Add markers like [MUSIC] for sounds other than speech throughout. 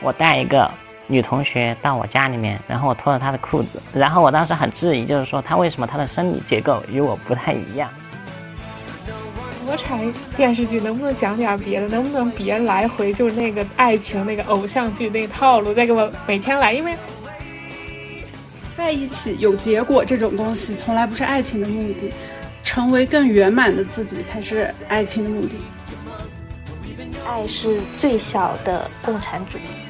我带一个女同学到我家里面，然后我脱了她的裤子，然后我当时很质疑，就是说她为什么她的生理结构与我不太一样。国产电视剧能不能讲点别的？能不能别来回就是那个爱情那个偶像剧那套路，再给我每天来？因为在一起有结果这种东西，从来不是爱情的目的，成为更圆满的自己才是爱情的目的。爱是最小的共产主义。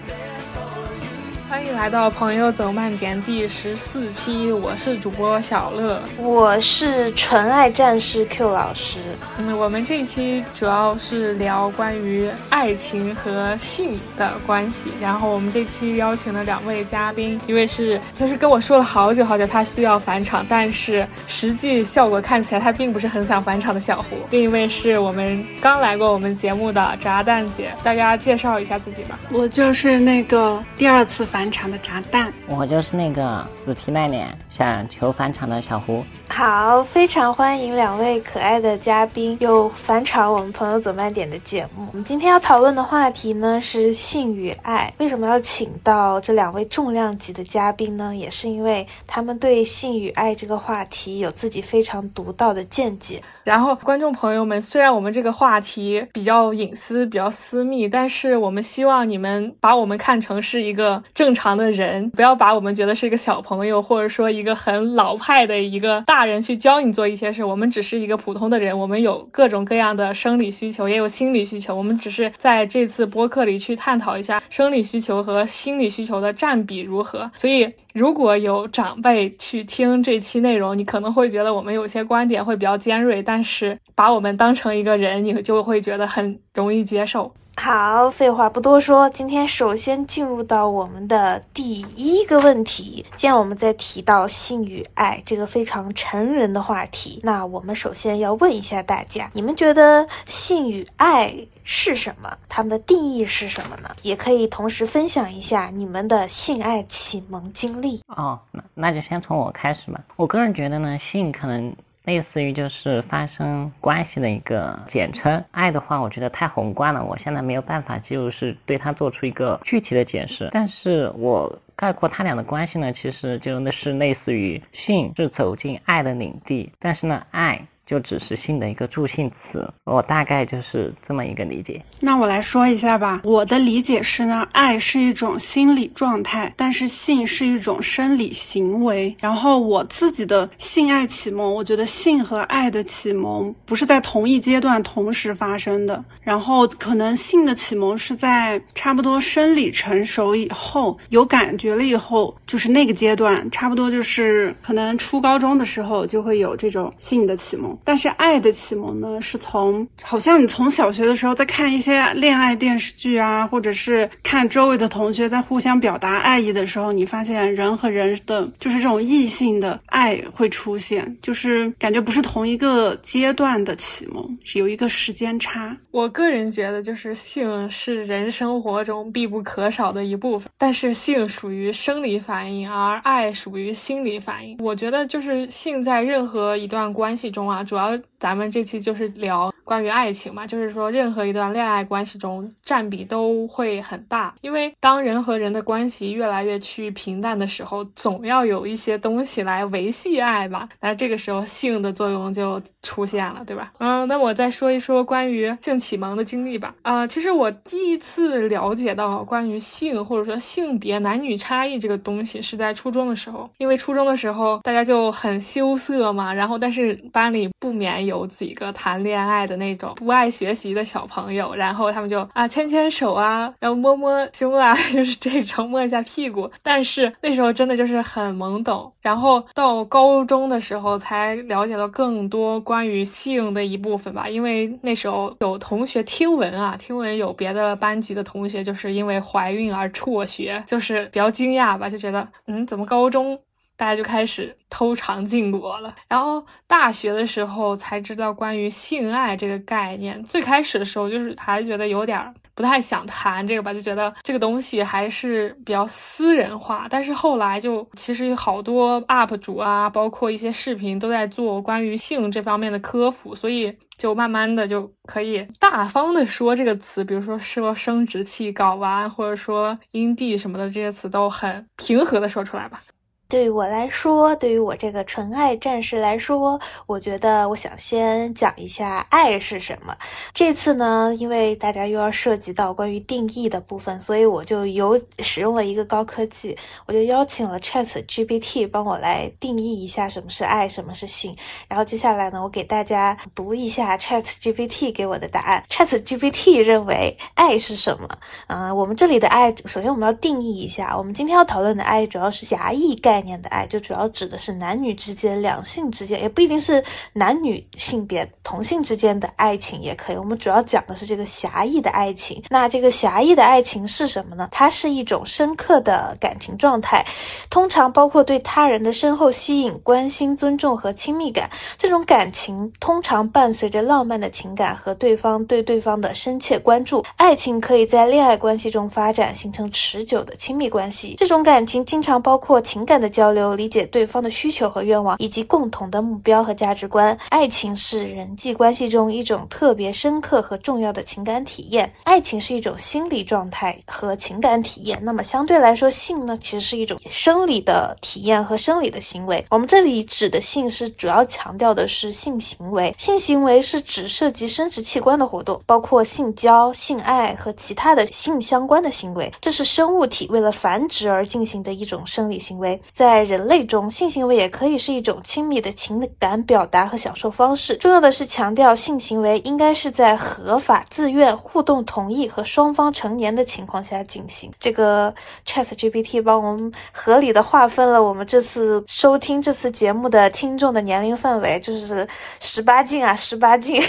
欢迎来到《朋友走慢点》第十四期，我是主播小乐，我是纯爱战士 Q 老师。嗯，我们这一期主要是聊关于爱情和性的关系。然后我们这期邀请了两位嘉宾，一位是就是跟我说了好久好久他需要返场，但是实际效果看起来他并不是很想返场的小胡。另一位是我们刚来过我们节目的炸蛋姐，大家介绍一下自己吧。我就是那个第二次返。返场的炸弹，我就是那个死皮赖脸想求返场的小胡。好，非常欢迎两位可爱的嘉宾又返场我们朋友走慢点的节目。我们今天要讨论的话题呢是性与爱。为什么要请到这两位重量级的嘉宾呢？也是因为他们对性与爱这个话题有自己非常独到的见解。然后，观众朋友们，虽然我们这个话题比较隐私、比较私密，但是我们希望你们把我们看成是一个正常的人，不要把我们觉得是一个小朋友，或者说一个很老派的一个大人去教你做一些事。我们只是一个普通的人，我们有各种各样的生理需求，也有心理需求。我们只是在这次播客里去探讨一下生理需求和心理需求的占比如何。所以。如果有长辈去听这期内容，你可能会觉得我们有些观点会比较尖锐，但是把我们当成一个人，你就会觉得很容易接受。好，废话不多说，今天首先进入到我们的第一个问题。既然我们在提到性与爱这个非常成人的话题，那我们首先要问一下大家：你们觉得性与爱是什么？它们的定义是什么呢？也可以同时分享一下你们的性爱启蒙经历。哦，那那就先从我开始吧。我个人觉得呢，性可能。类似于就是发生关系的一个简称，爱的话，我觉得太宏观了，我现在没有办法就是对它做出一个具体的解释。但是我概括他俩的关系呢，其实就那是类似于性是走进爱的领地，但是呢，爱。就只是性的一个助性词，我大概就是这么一个理解。那我来说一下吧，我的理解是呢，爱是一种心理状态，但是性是一种生理行为。然后我自己的性爱启蒙，我觉得性和爱的启蒙不是在同一阶段同时发生的。然后可能性的启蒙是在差不多生理成熟以后，有感觉了以后，就是那个阶段，差不多就是可能初高中的时候就会有这种性的启蒙。但是爱的启蒙呢，是从好像你从小学的时候在看一些恋爱电视剧啊，或者是看周围的同学在互相表达爱意的时候，你发现人和人的就是这种异性的爱会出现，就是感觉不是同一个阶段的启蒙，是有一个时间差。我个人觉得，就是性是人生活中必不可少的一部分，但是性属于生理反应，而爱属于心理反应。我觉得就是性在任何一段关系中啊。主要咱们这期就是聊关于爱情嘛，就是说任何一段恋爱关系中占比都会很大，因为当人和人的关系越来越趋于平淡的时候，总要有一些东西来维系爱吧。那这个时候性的作用就出现了，对吧？嗯，那我再说一说关于性启蒙的经历吧。啊，其实我第一次了解到关于性或者说性别男女差异这个东西是在初中的时候，因为初中的时候大家就很羞涩嘛，然后但是班里。不免有几个谈恋爱的那种不爱学习的小朋友，然后他们就啊牵牵手啊，然后摸摸胸啊，[LAUGHS] 就是这种摸一下屁股。但是那时候真的就是很懵懂，然后到高中的时候才了解到更多关于性的一部分吧。因为那时候有同学听闻啊，听闻有别的班级的同学就是因为怀孕而辍学，就是比较惊讶吧，就觉得嗯，怎么高中？大家就开始偷尝禁果了，然后大学的时候才知道关于性爱这个概念。最开始的时候就是还觉得有点不太想谈这个吧，就觉得这个东西还是比较私人化。但是后来就其实有好多 UP 主啊，包括一些视频都在做关于性这方面的科普，所以。就慢慢的就可以大方的说这个词，比如说说生殖器睾丸，或者说阴蒂什么的这些词都很平和的说出来吧。对于我来说，对于我这个纯爱战士来说，我觉得我想先讲一下爱是什么。这次呢，因为大家又要涉及到关于定义的部分，所以我就有使用了一个高科技，我就邀请了 Chat GPT 帮我来定义一下什么是爱，什么是性。然后接下来呢，我给大家读一下 Chat GPT 给我的答案。Chat GPT 认为爱是什么？嗯，我们这里的爱，首先我们要定义一下，我们今天要讨论的爱主要是狭义概。概念的爱就主要指的是男女之间、两性之间，也不一定是男女性别同性之间的爱情也可以。我们主要讲的是这个狭义的爱情。那这个狭义的爱情是什么呢？它是一种深刻的感情状态，通常包括对他人的深厚吸引、关心、尊重和亲密感。这种感情通常伴随着浪漫的情感和对方对对方的深切关注。爱情可以在恋爱关系中发展，形成持久的亲密关系。这种感情经常包括情感的。交流、理解对方的需求和愿望，以及共同的目标和价值观。爱情是人际关系中一种特别深刻和重要的情感体验。爱情是一种心理状态和情感体验。那么相对来说，性呢，其实是一种生理的体验和生理的行为。我们这里指的性是主要强调的是性行为。性行为是指涉及生殖器官的活动，包括性交、性爱和其他的性相关的行为。这是生物体为了繁殖而进行的一种生理行为。在人类中，性行为也可以是一种亲密的情感表达和享受方式。重要的是强调，性行为应该是在合法、自愿、互动同意和双方成年的情况下进行。这个 Chat GPT 帮我们合理的划分了我们这次收听这次节目的听众的年龄范围，就是十八禁啊，十八禁。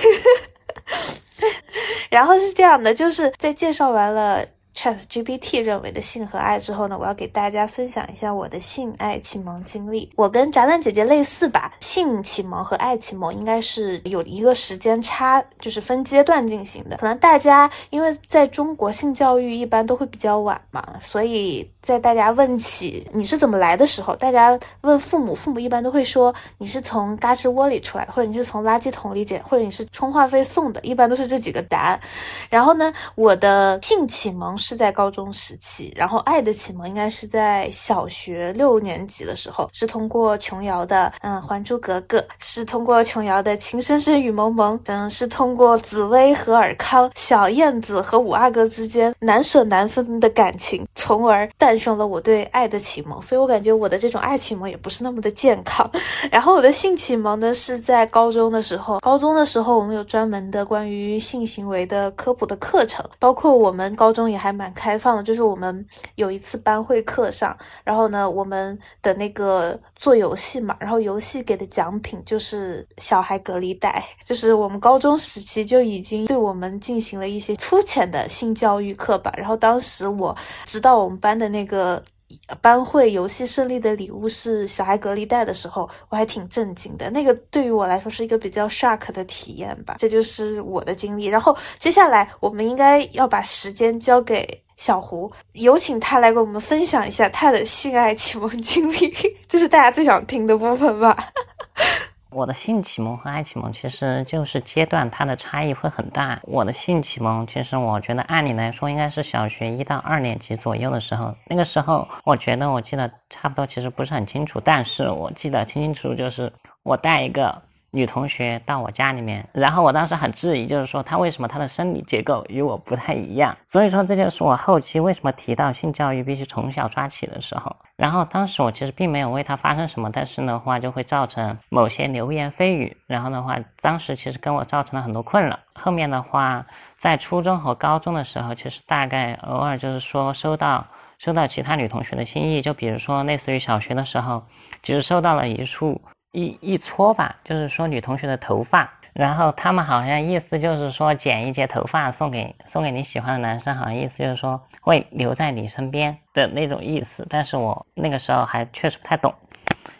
[LAUGHS] 然后是这样的，就是在介绍完了。Chat GPT 认为的性和爱之后呢，我要给大家分享一下我的性爱启蒙经历。我跟炸弹姐姐类似吧，性启蒙和爱启蒙应该是有一个时间差，就是分阶段进行的。可能大家因为在中国性教育一般都会比较晚嘛，所以在大家问起你是怎么来的时候，大家问父母，父母一般都会说你是从嘎吱窝里出来的，或者你是从垃圾桶里捡，或者你是充话费送的，一般都是这几个答案。然后呢，我的性启蒙是。是在高中时期，然后爱的启蒙应该是在小学六年级的时候，是通过琼瑶的嗯《还珠格格》，是通过琼瑶的《情深深雨蒙蒙》，嗯，是通过紫薇和尔康、小燕子和五阿哥之间难舍难分的感情，从而诞生了我对爱的启蒙。所以我感觉我的这种爱启蒙也不是那么的健康。[LAUGHS] 然后我的性启蒙呢是在高中的时候，高中的时候我们有专门的关于性行为的科普的课程，包括我们高中也还。蛮开放的，就是我们有一次班会课上，然后呢，我们的那个做游戏嘛，然后游戏给的奖品就是小孩隔离带，就是我们高中时期就已经对我们进行了一些粗浅的性教育课吧。然后当时我知道我们班的那个。班会游戏胜利的礼物是小孩隔离带的时候，我还挺震惊的。那个对于我来说是一个比较 shock 的体验吧。这就是我的经历。然后接下来我们应该要把时间交给小胡，有请他来给我们分享一下他的性爱启蒙经历，[LAUGHS] 这是大家最想听的部分吧。我的性启蒙和爱启蒙其实就是阶段，它的差异会很大。我的性启蒙其实我觉得按理来说应该是小学一到二年级左右的时候，那个时候我觉得我记得差不多，其实不是很清楚，但是我记得清清楚楚，就是我带一个。女同学到我家里面，然后我当时很质疑，就是说她为什么她的生理结构与我不太一样，所以说这就是我后期为什么提到性教育必须从小抓起的时候。然后当时我其实并没有为她发生什么，但是的话就会造成某些流言蜚语，然后的话当时其实跟我造成了很多困扰。后面的话在初中和高中的时候，其实大概偶尔就是说收到收到其他女同学的心意，就比如说类似于小学的时候，其实收到了一束。一一撮吧，就是说女同学的头发，然后他们好像意思就是说剪一截头发送给送给你喜欢的男生，好像意思就是说会留在你身边的那种意思。但是我那个时候还确实不太懂，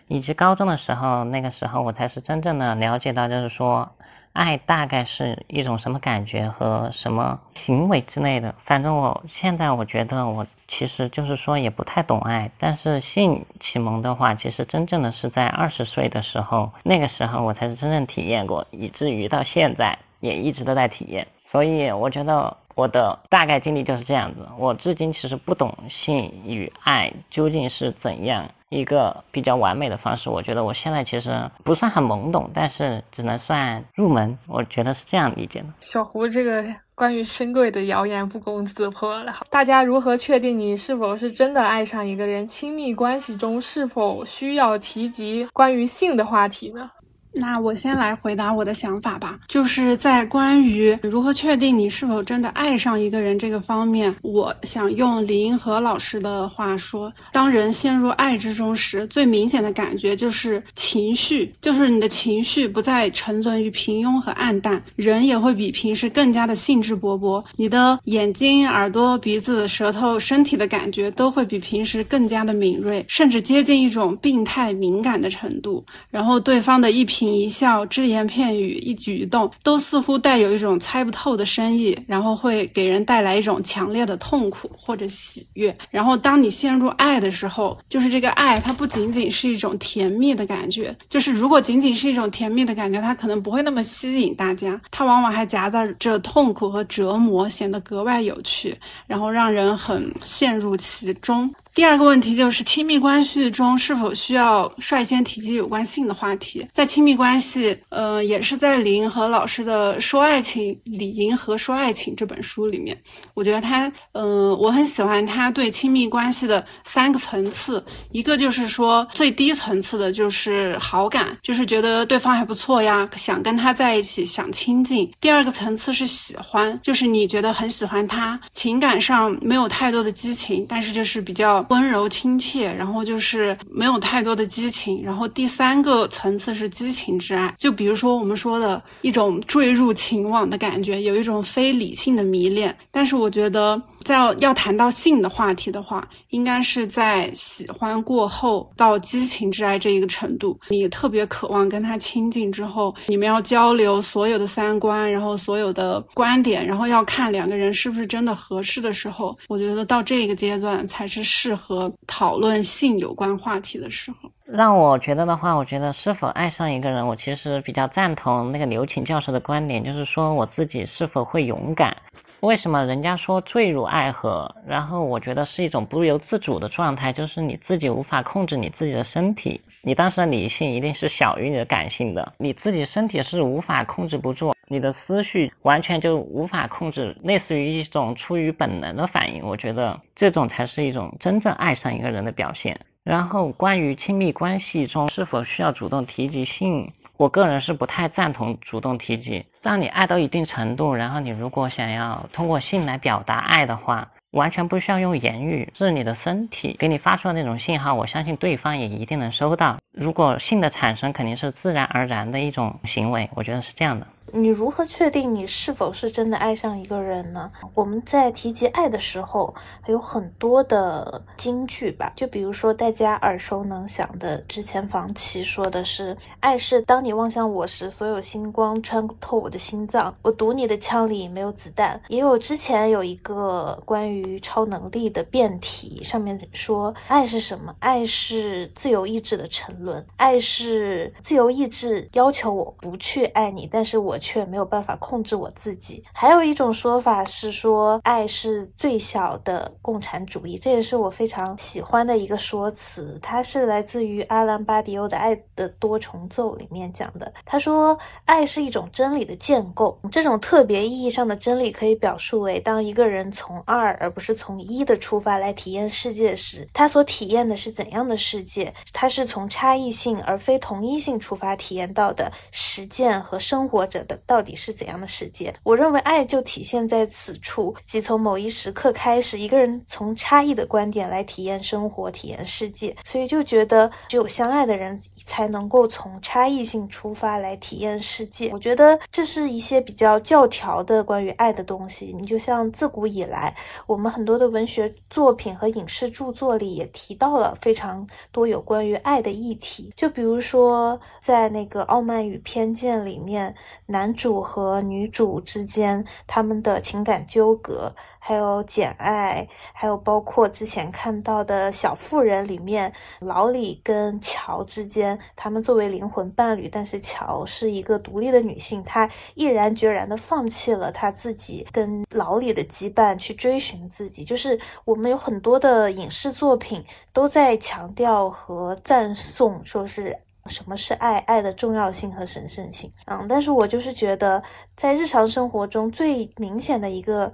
以及高中的时候，那个时候我才是真正的了解到，就是说爱大概是一种什么感觉和什么行为之类的。反正我现在我觉得我其实就是说也不太懂爱，但是性启蒙的话，其实真正的是在二十岁的时候，那个时候我才是真正体验过，以至于到现在也一直都在体验。所以我觉得。我的大概经历就是这样子，我至今其实不懂性与爱究竟是怎样一个比较完美的方式。我觉得我现在其实不算很懵懂，但是只能算入门。我觉得是这样理解的。小胡，这个关于深柜的谣言不攻自破了。大家如何确定你是否是真的爱上一个人？亲密关系中是否需要提及关于性的话题呢？那我先来回答我的想法吧，就是在关于如何确定你是否真的爱上一个人这个方面，我想用李银河老师的话说：当人陷入爱之中时，最明显的感觉就是情绪，就是你的情绪不再沉沦于平庸和暗淡，人也会比平时更加的兴致勃勃，你的眼睛、耳朵、鼻子、舌头、身体的感觉都会比平时更加的敏锐，甚至接近一种病态敏感的程度。然后对方的一颦。一笑、只言片语、一举一动，都似乎带有一种猜不透的深意，然后会给人带来一种强烈的痛苦或者喜悦。然后，当你陷入爱的时候，就是这个爱，它不仅仅是一种甜蜜的感觉，就是如果仅仅是一种甜蜜的感觉，它可能不会那么吸引大家，它往往还夹杂着痛苦和折磨，显得格外有趣，然后让人很陷入其中。第二个问题就是亲密关系中是否需要率先提及有关性的话题？在亲密关系，呃，也是在李银河老师的《说爱情》《李银河说爱情》这本书里面，我觉得他，嗯，我很喜欢他对亲密关系的三个层次。一个就是说最低层次的就是好感，就是觉得对方还不错呀，想跟他在一起，想亲近。第二个层次是喜欢，就是你觉得很喜欢他，情感上没有太多的激情，但是就是比较。温柔亲切，然后就是没有太多的激情，然后第三个层次是激情之爱，就比如说我们说的一种坠入情网的感觉，有一种非理性的迷恋。但是我觉得，在要谈到性的话题的话，应该是在喜欢过后到激情之爱这一个程度，你特别渴望跟他亲近之后，你们要交流所有的三观，然后所有的观点，然后要看两个人是不是真的合适的时候，我觉得到这个阶段才是适。合讨论性有关话题的时候，让我觉得的话，我觉得是否爱上一个人，我其实比较赞同那个刘擎教授的观点，就是说我自己是否会勇敢。为什么人家说坠入爱河？然后我觉得是一种不由自主的状态，就是你自己无法控制你自己的身体，你当时的理性一定是小于你的感性的，你自己身体是无法控制不住，你的思绪完全就无法控制，类似于一种出于本能的反应。我觉得这种才是一种真正爱上一个人的表现。然后关于亲密关系中是否需要主动提及性？我个人是不太赞同主动提及。当你爱到一定程度，然后你如果想要通过性来表达爱的话，完全不需要用言语，是你的身体给你发出的那种信号，我相信对方也一定能收到。如果性的产生肯定是自然而然的一种行为，我觉得是这样的。你如何确定你是否是真的爱上一个人呢？我们在提及爱的时候，还有很多的金句吧。就比如说大家耳熟能详的，之前房琪说的是：“爱是当你望向我时，所有星光穿透我的心脏，我赌你的枪里没有子弹。”也有之前有一个关于超能力的辩题，上面说：“爱是什么？爱是自由意志的沉沦，爱是自由意志要求我不去爱你，但是我。”却没有办法控制我自己。还有一种说法是说，爱是最小的共产主义，这也是我非常喜欢的一个说辞。它是来自于阿兰巴迪欧的《爱的多重奏》里面讲的。他说，爱是一种真理的建构，这种特别意义上的真理可以表述为：当一个人从二而不是从一的出发来体验世界时，他所体验的是怎样的世界？他是从差异性而非同一性出发体验到的实践和生活着。到底是怎样的世界？我认为爱就体现在此处，即从某一时刻开始，一个人从差异的观点来体验生活、体验世界，所以就觉得只有相爱的人才能够从差异性出发来体验世界。我觉得这是一些比较教条的关于爱的东西。你就像自古以来，我们很多的文学作品和影视著作里也提到了非常多有关于爱的议题。就比如说在那个《傲慢与偏见》里面。男主和女主之间他们的情感纠葛。还有《简爱》，还有包括之前看到的小妇人里面，老李跟乔之间，他们作为灵魂伴侣，但是乔是一个独立的女性，她毅然决然的放弃了她自己跟老李的羁绊，去追寻自己。就是我们有很多的影视作品都在强调和赞颂，说是。什么是爱？爱的重要性和神圣性。嗯，但是我就是觉得，在日常生活中最明显的一个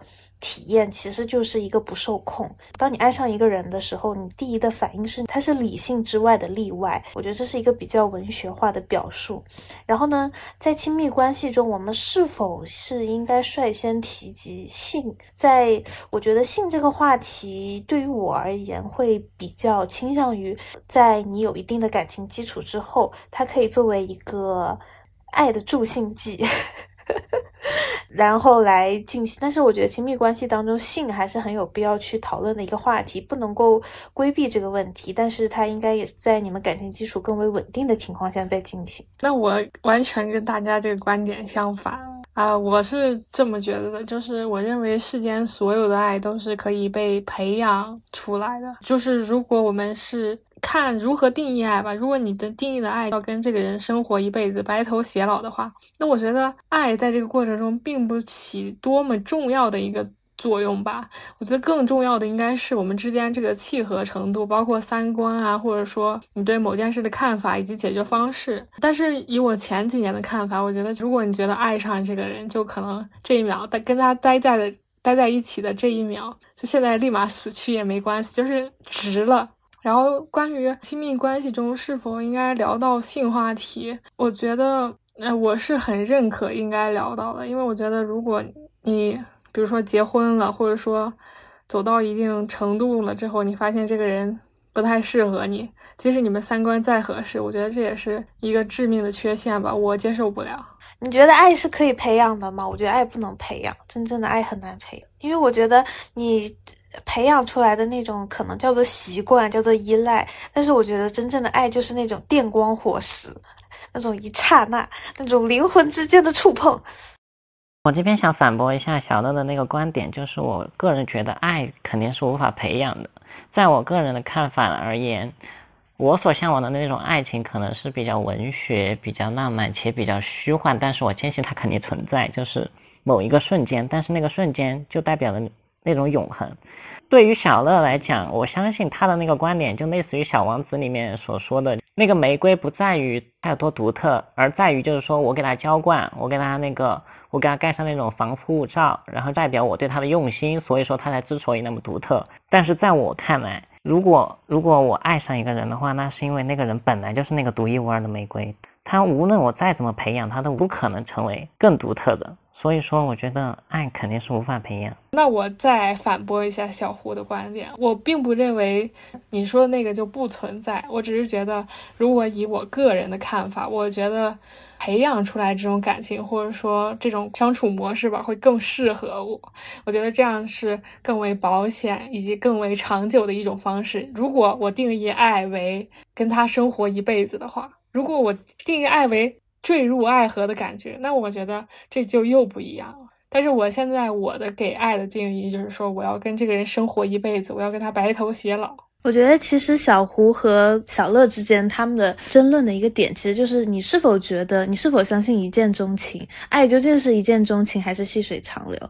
体验，其实就是一个不受控。当你爱上一个人的时候，你第一的反应是他是理性之外的例外。我觉得这是一个比较文学化的表述。然后呢，在亲密关系中，我们是否是应该率先提及性？在我觉得性这个话题，对于我而言，会比较倾向于在你有一定的感情基础之后。它可以作为一个爱的助兴剂，[LAUGHS] 然后来进行。但是我觉得亲密关系当中性还是很有必要去讨论的一个话题，不能够规避这个问题。但是它应该也是在你们感情基础更为稳定的情况下再进行。那我完全跟大家这个观点相反啊！我是这么觉得的，就是我认为世间所有的爱都是可以被培养出来的。就是如果我们是。看如何定义爱吧。如果你的定义的爱要跟这个人生活一辈子、白头偕老的话，那我觉得爱在这个过程中并不起多么重要的一个作用吧。我觉得更重要的应该是我们之间这个契合程度，包括三观啊，或者说你对某件事的看法以及解决方式。但是以我前几年的看法，我觉得如果你觉得爱上这个人，就可能这一秒待跟他待在的待在一起的这一秒，就现在立马死去也没关系，就是值了。然后，关于亲密关系中是否应该聊到性话题，我觉得，呃，我是很认可应该聊到的，因为我觉得，如果你比如说结婚了，或者说走到一定程度了之后，你发现这个人不太适合你，即使你们三观再合适，我觉得这也是一个致命的缺陷吧，我接受不了。你觉得爱是可以培养的吗？我觉得爱不能培养，真正的爱很难培养，因为我觉得你。培养出来的那种可能叫做习惯，叫做依赖。但是我觉得真正的爱就是那种电光火石，那种一刹那，那种灵魂之间的触碰。我这边想反驳一下小乐的那个观点，就是我个人觉得爱肯定是无法培养的。在我个人的看法而言，我所向往的那种爱情可能是比较文学、比较浪漫且比较虚幻，但是我坚信它肯定存在，就是某一个瞬间，但是那个瞬间就代表了。那种永恒，对于小乐来讲，我相信他的那个观点就类似于《小王子》里面所说的那个玫瑰，不在于它有多独特，而在于就是说我给它浇灌，我给它那个，我给他盖上那种防护罩，然后代表我对他的用心，所以说他才之所以那么独特。但是在我看来，如果如果我爱上一个人的话，那是因为那个人本来就是那个独一无二的玫瑰，他无论我再怎么培养，他都不可能成为更独特的。所以说，我觉得爱肯定是无法培养。那我再反驳一下小胡的观点，我并不认为你说的那个就不存在。我只是觉得，如果以我个人的看法，我觉得培养出来这种感情，或者说这种相处模式吧，会更适合我。我觉得这样是更为保险以及更为长久的一种方式。如果我定义爱为跟他生活一辈子的话，如果我定义爱为。坠入爱河的感觉，那我觉得这就又不一样了。但是我现在我的给爱的定义就是说，我要跟这个人生活一辈子，我要跟他白头偕老。我觉得其实小胡和小乐之间他们的争论的一个点，其实就是你是否觉得，你是否相信一见钟情？爱究竟是一见钟情还是细水长流？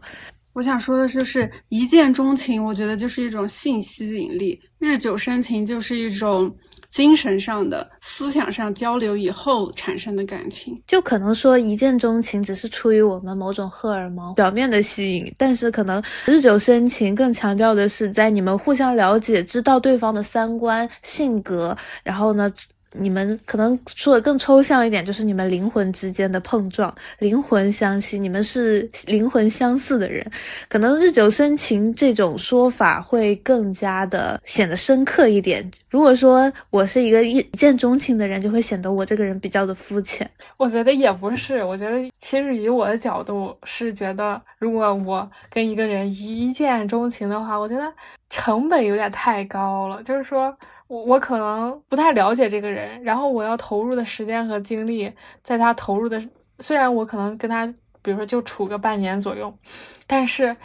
我想说的就是，一见钟情，我觉得就是一种性吸引力；日久生情，就是一种。精神上的、思想上交流以后产生的感情，就可能说一见钟情只是出于我们某种荷尔蒙表面的吸引，但是可能日久生情更强调的是在你们互相了解、知道对方的三观、性格，然后呢。你们可能说的更抽象一点，就是你们灵魂之间的碰撞，灵魂相吸，你们是灵魂相似的人，可能日久生情这种说法会更加的显得深刻一点。如果说我是一个一见钟情的人，就会显得我这个人比较的肤浅。我觉得也不是，我觉得其实以我的角度是觉得，如果我跟一个人一见钟情的话，我觉得成本有点太高了，就是说。我我可能不太了解这个人，然后我要投入的时间和精力，在他投入的虽然我可能跟他，比如说就处个半年左右，但是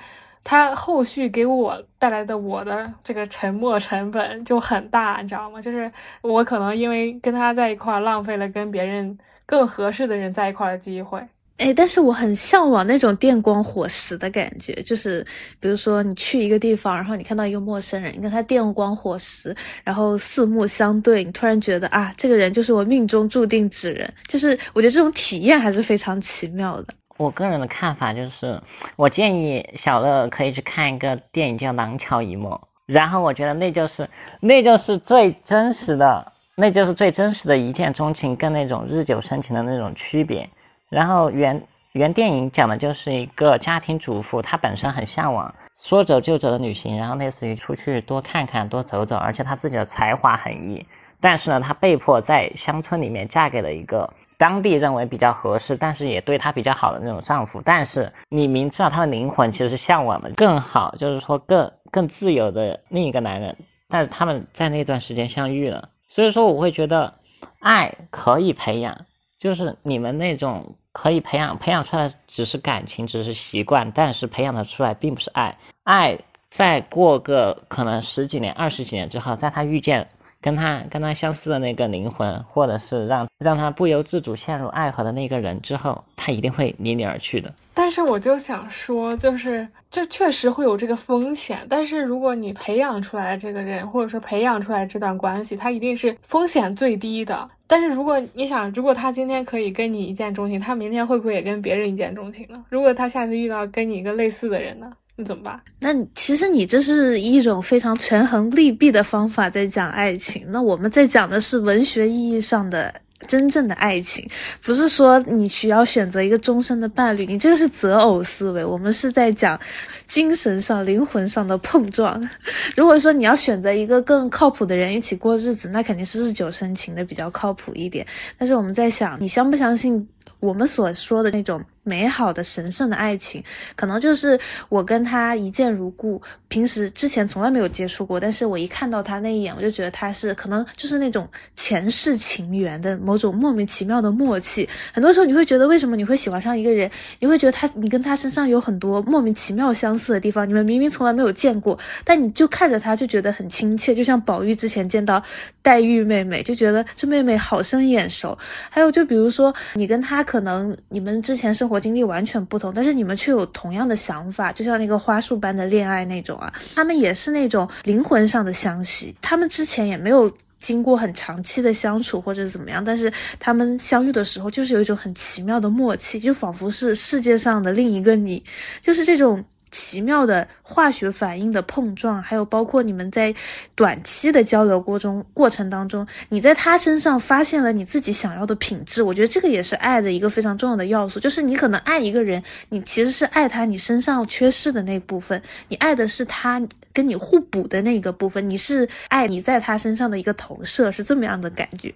他后续给我带来的我的这个沉没成本就很大，你知道吗？就是我可能因为跟他在一块儿，浪费了跟别人更合适的人在一块儿的机会。哎，但是我很向往那种电光火石的感觉，就是比如说你去一个地方，然后你看到一个陌生人，你跟他电光火石，然后四目相对，你突然觉得啊，这个人就是我命中注定之人，就是我觉得这种体验还是非常奇妙的。我个人的看法就是，我建议小乐可以去看一个电影叫《廊桥遗梦》，然后我觉得那就是那就是最真实的，那就是最真实的一见钟情跟那种日久生情的那种区别。然后原原电影讲的就是一个家庭主妇，她本身很向往说走就走的旅行，然后类似于出去多看看、多走走，而且她自己的才华横溢，但是呢，她被迫在乡村里面嫁给了一个当地认为比较合适，但是也对她比较好的那种丈夫。但是你明知道她的灵魂其实是向往的更好，就是说更更自由的另一个男人，但是他们在那段时间相遇了，所以说我会觉得爱可以培养，就是你们那种。可以培养，培养出来的只是感情，只是习惯，但是培养的出来并不是爱。爱再过个可能十几年、二十几年之后，在他遇见跟他跟他相似的那个灵魂，或者是让让他不由自主陷入爱河的那个人之后，他一定会离你而去的。但是我就想说，就是这确实会有这个风险。但是如果你培养出来这个人，或者说培养出来这段关系，他一定是风险最低的。但是如果你想，如果他今天可以跟你一见钟情，他明天会不会也跟别人一见钟情呢？如果他下次遇到跟你一个类似的人呢，怎么办？那其实你这是一种非常权衡利弊的方法在讲爱情。那我们在讲的是文学意义上的。真正的爱情，不是说你需要选择一个终身的伴侣，你这个是择偶思维。我们是在讲精神上、灵魂上的碰撞。如果说你要选择一个更靠谱的人一起过日子，那肯定是日久生情的比较靠谱一点。但是我们在想，你相不相信我们所说的那种？美好的神圣的爱情，可能就是我跟他一见如故，平时之前从来没有接触过，但是我一看到他那一眼，我就觉得他是可能就是那种前世情缘的某种莫名其妙的默契。很多时候你会觉得，为什么你会喜欢上一个人？你会觉得他，你跟他身上有很多莫名其妙相似的地方，你们明明从来没有见过，但你就看着他就觉得很亲切，就像宝玉之前见到黛玉妹妹，就觉得这妹妹好生眼熟。还有就比如说你跟他，可能你们之前生。活经历完全不同，但是你们却有同样的想法，就像那个花束般的恋爱那种啊。他们也是那种灵魂上的相惜，他们之前也没有经过很长期的相处或者怎么样，但是他们相遇的时候就是有一种很奇妙的默契，就仿佛是世界上的另一个你，就是这种。奇妙的化学反应的碰撞，还有包括你们在短期的交流过中过程当中，你在他身上发现了你自己想要的品质，我觉得这个也是爱的一个非常重要的要素。就是你可能爱一个人，你其实是爱他你身上缺失的那部分，你爱的是他跟你互补的那个部分，你是爱你在他身上的一个投射，是这么样的感觉。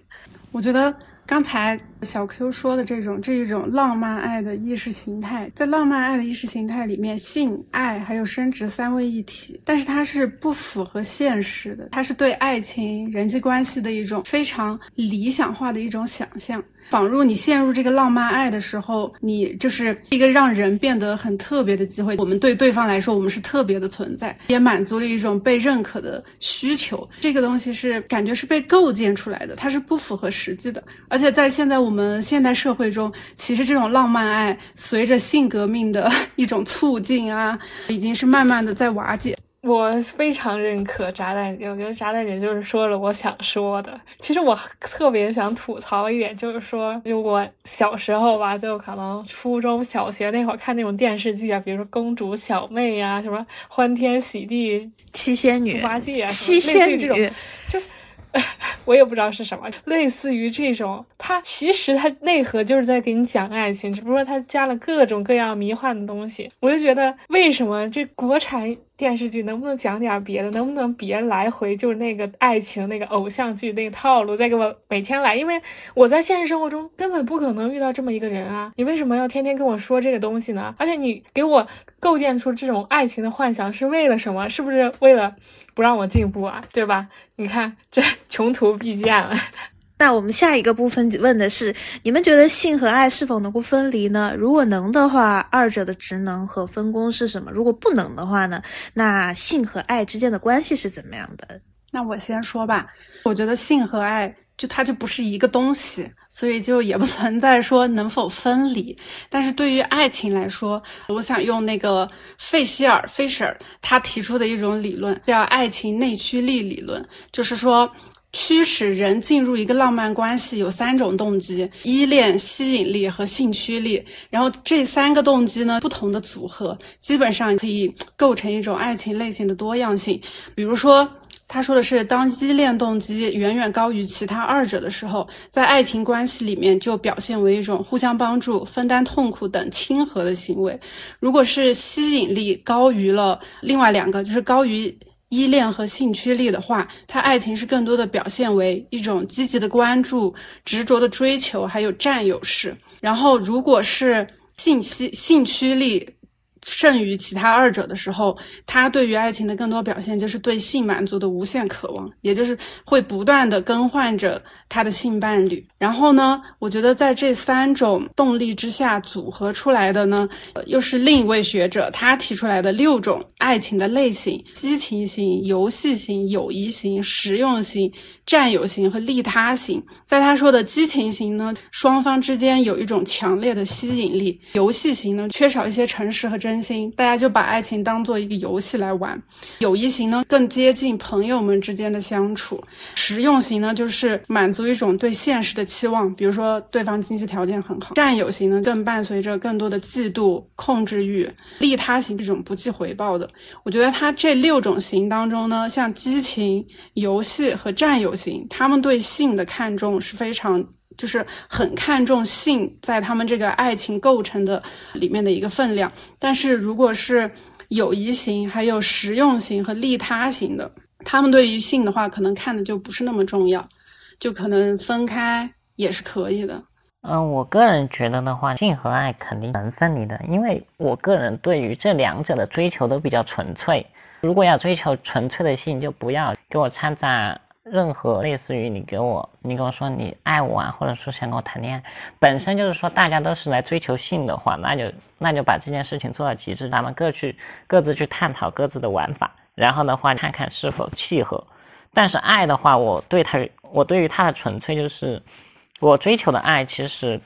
我觉得。刚才小 Q 说的这种这一种浪漫爱的意识形态，在浪漫爱的意识形态里面，性爱还有生殖三位一体，但是它是不符合现实的，它是对爱情人际关系的一种非常理想化的一种想象。仿若你陷入这个浪漫爱的时候，你就是一个让人变得很特别的机会。我们对对方来说，我们是特别的存在，也满足了一种被认可的需求。这个东西是感觉是被构建出来的，它是不符合实际的。而且在现在我们现代社会中，其实这种浪漫爱随着性革命的一种促进啊，[LAUGHS] 已经是慢慢的在瓦解。我非常认可炸弹姐，我觉得炸弹姐就是说了我想说的。其实我特别想吐槽一点，就是说，就我小时候吧，就可能初中小学那会儿看那种电视剧啊，比如说公主小妹呀，什么欢天喜地、七仙女、猪八戒啊，七仙女这种，就。[LAUGHS] 我也不知道是什么，类似于这种，它其实它内核就是在给你讲爱情，只不过它加了各种各样迷幻的东西。我就觉得，为什么这国产电视剧能不能讲点别的？能不能别来回就是那个爱情那个偶像剧那个套路再给我每天来？因为我在现实生活中根本不可能遇到这么一个人啊！你为什么要天天跟我说这个东西呢？而且你给我构建出这种爱情的幻想是为了什么？是不是为了？不让我进步啊，对吧？你看这穷途必见了。[LAUGHS] 那我们下一个部分问的是，你们觉得性和爱是否能够分离呢？如果能的话，二者的职能和分工是什么？如果不能的话呢？那性和爱之间的关系是怎么样的？那我先说吧，我觉得性和爱就它就不是一个东西，所以就也不存在说能否分离。但是对于爱情来说，我想用那个费希尔 （Fisher） 他提出的一种理论，叫爱情内驱力理论，就是说。驱使人进入一个浪漫关系有三种动机：依恋、吸引力和性驱力。然后这三个动机呢，不同的组合，基本上可以构成一种爱情类型的多样性。比如说，他说的是，当依恋动机远远高于其他二者的时候，在爱情关系里面就表现为一种互相帮助、分担痛苦等亲和的行为。如果是吸引力高于了另外两个，就是高于。依恋和性驱力的话，他爱情是更多的表现为一种积极的关注、执着的追求，还有占有式。然后，如果是信息性驱力。胜于其他二者的时候，他对于爱情的更多表现就是对性满足的无限渴望，也就是会不断的更换着他的性伴侣。然后呢，我觉得在这三种动力之下组合出来的呢，又是另一位学者他提出来的六种爱情的类型：激情型、游戏型、友谊型、实用型。占有型和利他型，在他说的激情型呢，双方之间有一种强烈的吸引力；游戏型呢，缺少一些诚实和真心，大家就把爱情当做一个游戏来玩；友谊型呢，更接近朋友们之间的相处；实用型呢，就是满足一种对现实的期望，比如说对方经济条件很好；占有型呢，更伴随着更多的嫉妒、控制欲；利他型这种不计回报的。我觉得他这六种型当中呢，像激情、游戏和占有。他们对性的看重是非常，就是很看重性在他们这个爱情构成的里面的一个分量。但是如果是友谊型、还有实用型和利他型的，他们对于性的话，可能看的就不是那么重要，就可能分开也是可以的。嗯，我个人觉得的话，性和爱肯定能分离的，因为我个人对于这两者的追求都比较纯粹。如果要追求纯粹的性，就不要给我掺杂。任何类似于你给我，你跟我说你爱我啊，或者说想跟我谈恋爱，本身就是说大家都是来追求性的话，那就那就把这件事情做到极致，咱们各去各自去探讨各自的玩法，然后的话看看是否契合。但是爱的话，我对他，我对于他的纯粹就是，我追求的爱其实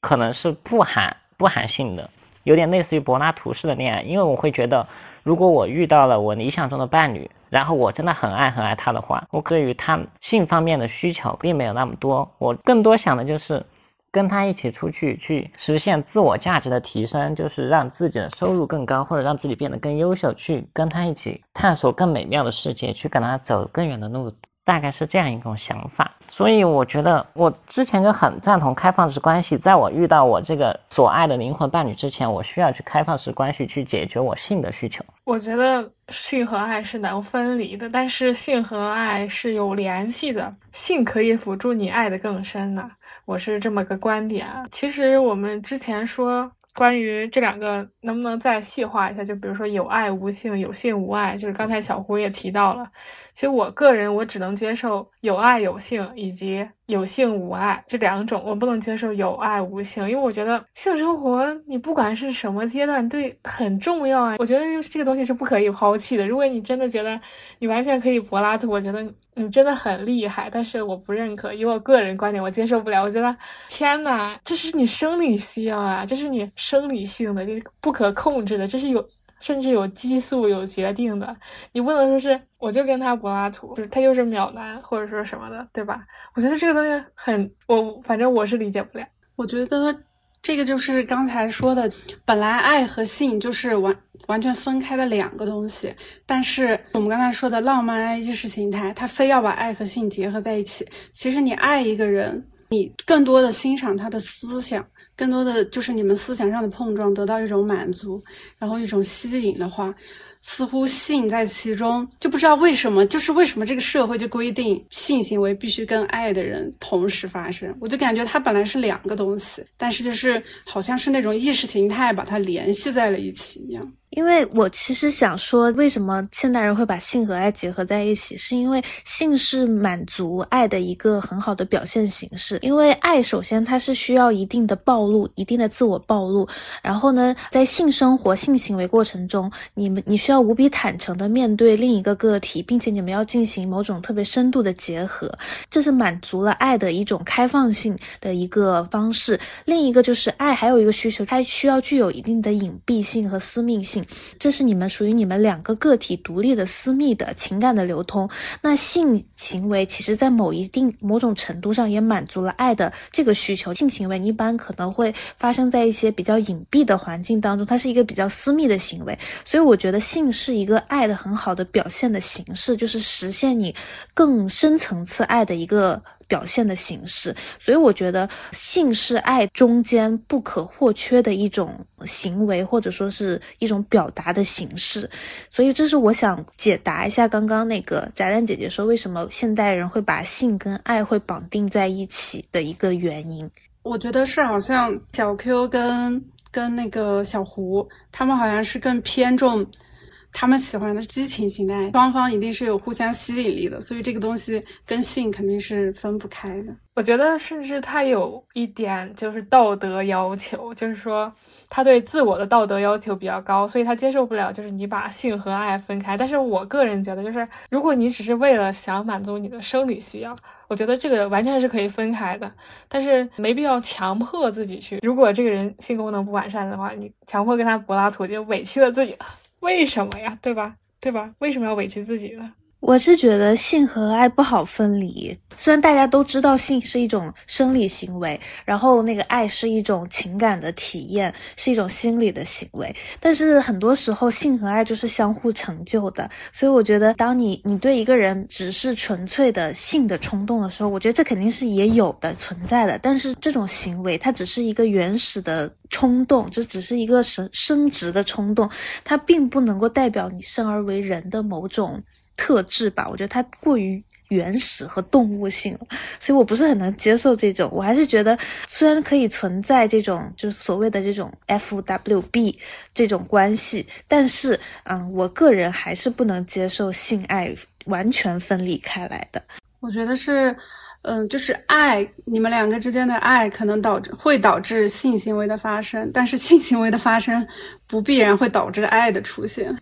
可能是不含不含性的，有点类似于柏拉图式的恋爱，因为我会觉得。如果我遇到了我理想中的伴侣，然后我真的很爱很爱他的话，我对于他性方面的需求并没有那么多，我更多想的就是跟他一起出去，去实现自我价值的提升，就是让自己的收入更高，或者让自己变得更优秀，去跟他一起探索更美妙的世界，去跟他走更远的路。大概是这样一种想法，所以我觉得我之前就很赞同开放式关系。在我遇到我这个所爱的灵魂伴侣之前，我需要去开放式关系去解决我性的需求。我觉得性和爱是能分离的，但是性和爱是有联系的，性可以辅助你爱的更深呢。我是这么个观点。其实我们之前说关于这两个，能不能再细化一下？就比如说有爱无性，有性无爱，就是刚才小胡也提到了。其实我个人，我只能接受有爱有性，以及有性无爱这两种，我不能接受有爱无性，因为我觉得性生活你不管是什么阶段，对很重要啊。我觉得这个东西是不可以抛弃的。如果你真的觉得你完全可以柏拉图，我觉得你真的很厉害，但是我不认可，以我个人观点，我接受不了。我觉得天呐，这是你生理需要啊，这是你生理性的，这不可控制的，这是有。甚至有激素有决定的，你不能说是我就跟他柏拉图，就是他就是秒男或者说什么的，对吧？我觉得这个东西很，我反正我是理解不了。我觉得这个就是刚才说的，本来爱和性就是完完全分开的两个东西，但是我们刚才说的浪漫意识形态，它非要把爱和性结合在一起。其实你爱一个人，你更多的欣赏他的思想。更多的就是你们思想上的碰撞，得到一种满足，然后一种吸引的话，似乎性在其中，就不知道为什么，就是为什么这个社会就规定性行为必须跟爱的人同时发生，我就感觉它本来是两个东西，但是就是好像是那种意识形态把它联系在了一起一样。因为我其实想说，为什么现代人会把性和爱结合在一起，是因为性是满足爱的一个很好的表现形式。因为爱首先它是需要一定的暴露、一定的自我暴露，然后呢，在性生活、性行为过程中，你们你需要无比坦诚的面对另一个个体，并且你们要进行某种特别深度的结合，这是满足了爱的一种开放性的一个方式。另一个就是爱还有一个需求，它需要具有一定的隐蔽性和私密性。这是你们属于你们两个个体独立的私密的情感的流通。那性行为其实，在某一定某种程度上也满足了爱的这个需求。性行为一般可能会发生在一些比较隐蔽的环境当中，它是一个比较私密的行为。所以我觉得性是一个爱的很好的表现的形式，就是实现你更深层次爱的一个。表现的形式，所以我觉得性是爱中间不可或缺的一种行为，或者说是一种表达的形式。所以这是我想解答一下刚刚那个宅男姐姐说为什么现代人会把性跟爱会绑定在一起的一个原因。我觉得是好像小 Q 跟跟那个小胡，他们好像是更偏重。他们喜欢的激情型的爱，双方一定是有互相吸引力的，所以这个东西跟性肯定是分不开的。我觉得，甚至他有一点就是道德要求，就是说他对自我的道德要求比较高，所以他接受不了就是你把性和爱分开。但是我个人觉得，就是如果你只是为了想满足你的生理需要，我觉得这个完全是可以分开的，但是没必要强迫自己去。如果这个人性功能不完善的话，你强迫跟他柏拉图就委屈了自己了。为什么呀？对吧？对吧？为什么要委屈自己呢？我是觉得性和爱不好分离。虽然大家都知道性是一种生理行为，然后那个爱是一种情感的体验，是一种心理的行为，但是很多时候性和爱就是相互成就的。所以我觉得，当你你对一个人只是纯粹的性的冲动的时候，我觉得这肯定是也有的存在的。但是这种行为它只是一个原始的冲动，这只是一个生生殖的冲动，它并不能够代表你生而为人的某种。特质吧，我觉得它过于原始和动物性了，所以我不是很能接受这种。我还是觉得，虽然可以存在这种就是所谓的这种 F W B 这种关系，但是，嗯，我个人还是不能接受性爱完全分离开来的。我觉得是，嗯，就是爱你们两个之间的爱可能导致会导致性行为的发生，但是性行为的发生不必然会导致爱的出现。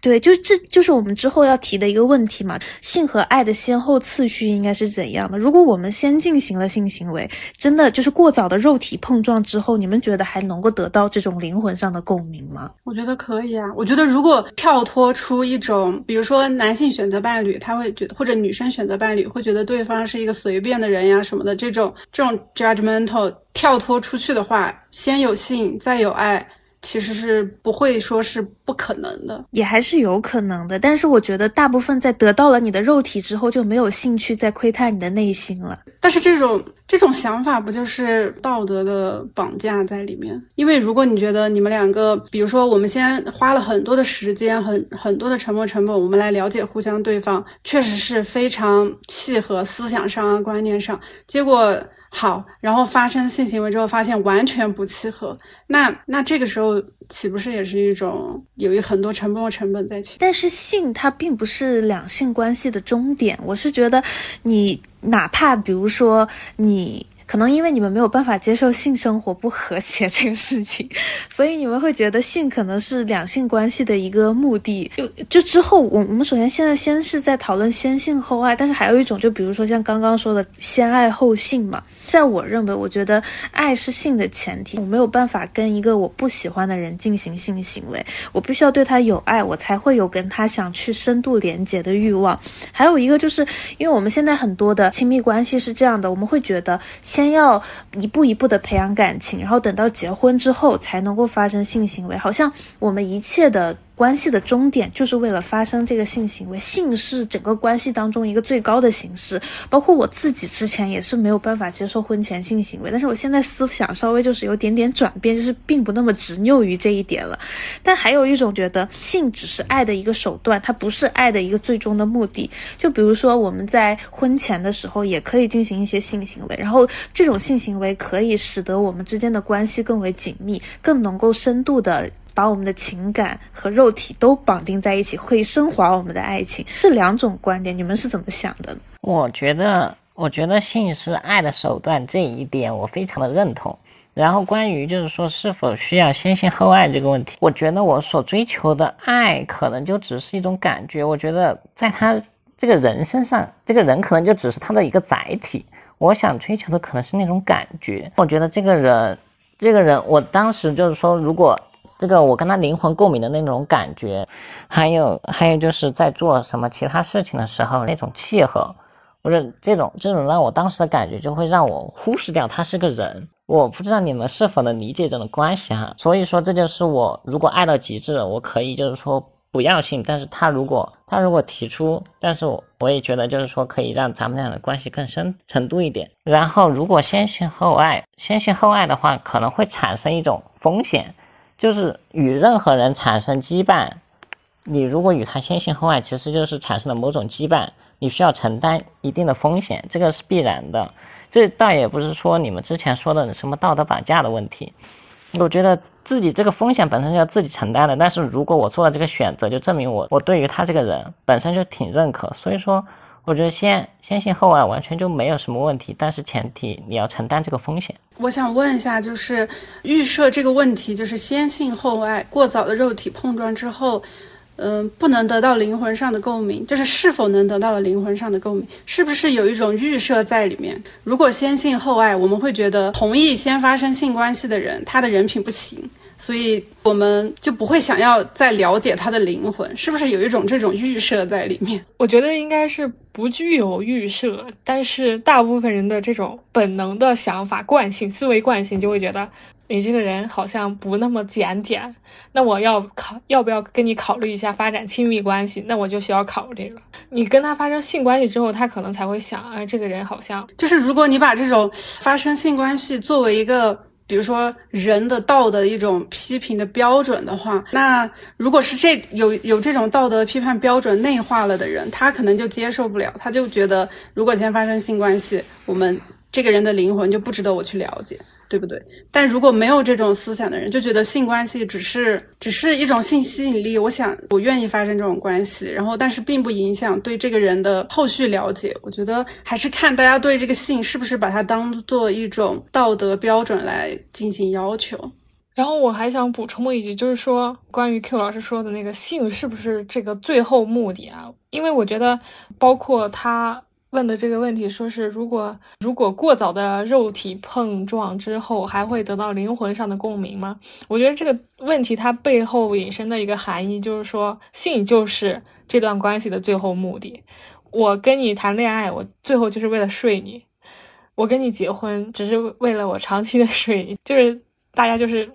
对，就这就是我们之后要提的一个问题嘛，性和爱的先后次序应该是怎样的？如果我们先进行了性行为，真的就是过早的肉体碰撞之后，你们觉得还能够得到这种灵魂上的共鸣吗？我觉得可以啊。我觉得如果跳脱出一种，比如说男性选择伴侣，他会觉得，或者女生选择伴侣会觉得对方是一个随便的人呀什么的，这种这种 judgmental 跳脱出去的话，先有性再有爱。其实是不会说是不可能的，也还是有可能的。但是我觉得大部分在得到了你的肉体之后，就没有兴趣再窥探你的内心了。但是这种这种想法不就是道德的绑架在里面？因为如果你觉得你们两个，比如说我们先花了很多的时间，很很多的沉没成本，我们来了解互相对方，确实是非常契合思想上啊观念上，结果。好，然后发生性行为之后，发现完全不契合，那那这个时候岂不是也是一种有一很多沉没成本在其？但是性它并不是两性关系的终点，我是觉得你哪怕比如说你。可能因为你们没有办法接受性生活不和谐 [LAUGHS] 这个事情，所以你们会觉得性可能是两性关系的一个目的。就就之后，我我们首先现在先是在讨论先性后爱，但是还有一种，就比如说像刚刚说的先爱后性嘛。在我认为，我觉得爱是性的前提。我没有办法跟一个我不喜欢的人进行性行为，我必须要对他有爱，我才会有跟他想去深度连接的欲望。还有一个就是，因为我们现在很多的亲密关系是这样的，我们会觉得。先要一步一步的培养感情，然后等到结婚之后才能够发生性行为，好像我们一切的。关系的终点就是为了发生这个性行为，性是整个关系当中一个最高的形式。包括我自己之前也是没有办法接受婚前性行为，但是我现在思想稍微就是有点点转变，就是并不那么执拗于这一点了。但还有一种觉得性只是爱的一个手段，它不是爱的一个最终的目的。就比如说我们在婚前的时候也可以进行一些性行为，然后这种性行为可以使得我们之间的关系更为紧密，更能够深度的把我们的情感和肉体都绑定在一起，会升华我们的爱情。这两种观点，你们是怎么想的呢？我觉得，我觉得性是爱的手段这一点，我非常的认同。然后关于就是说是否需要先性后爱这个问题，我觉得我所追求的爱可能就只是一种感觉。我觉得在他这个人身上，这个人可能就只是他的一个载体。我想追求的可能是那种感觉。我觉得这个人，这个人，我当时就是说，如果这个我跟他灵魂共鸣的那种感觉，还有还有就是在做什么其他事情的时候那种契合，或者这种这种让我当时的感觉就会让我忽视掉他是个人。我不知道你们是否能理解这种关系哈，所以说这就是我如果爱到极致了，我可以就是说不要性，但是他如果他如果提出，但是我我也觉得就是说可以让咱们俩的关系更深程度一点。然后如果先性后爱，先性后爱的话，可能会产生一种风险，就是与任何人产生羁绊，你如果与他先性后爱，其实就是产生了某种羁绊，你需要承担一定的风险，这个是必然的。这倒也不是说你们之前说的什么道德绑架的问题，我觉得自己这个风险本身就要自己承担的。但是如果我做了这个选择，就证明我我对于他这个人本身就挺认可。所以说，我觉得先先信后爱完全就没有什么问题。但是前提你要承担这个风险。我想问一下，就是预设这个问题，就是先信后爱，过早的肉体碰撞之后。嗯，不能得到灵魂上的共鸣，就是是否能得到了灵魂上的共鸣，是不是有一种预设在里面？如果先性后爱，我们会觉得同意先发生性关系的人，他的人品不行，所以我们就不会想要再了解他的灵魂，是不是有一种这种预设在里面？我觉得应该是不具有预设，但是大部分人的这种本能的想法、惯性思维惯性就会觉得。你这个人好像不那么检点，那我要考要不要跟你考虑一下发展亲密关系？那我就需要考这个。你跟他发生性关系之后，他可能才会想，哎，这个人好像就是如果你把这种发生性关系作为一个，比如说人的道德一种批评的标准的话，那如果是这有有这种道德批判标准内化了的人，他可能就接受不了，他就觉得如果先发生性关系，我们这个人的灵魂就不值得我去了解。对不对？但如果没有这种思想的人，就觉得性关系只是只是一种性吸引力。我想，我愿意发生这种关系，然后但是并不影响对这个人的后续了解。我觉得还是看大家对这个性是不是把它当做一种道德标准来进行要求。然后我还想补充一句，就是说关于 Q 老师说的那个性是不是这个最后目的啊？因为我觉得，包括他。问的这个问题，说是如果如果过早的肉体碰撞之后，还会得到灵魂上的共鸣吗？我觉得这个问题它背后引申的一个含义，就是说性就是这段关系的最后目的。我跟你谈恋爱，我最后就是为了睡你；我跟你结婚，只是为了我长期的睡你。就是大家就是。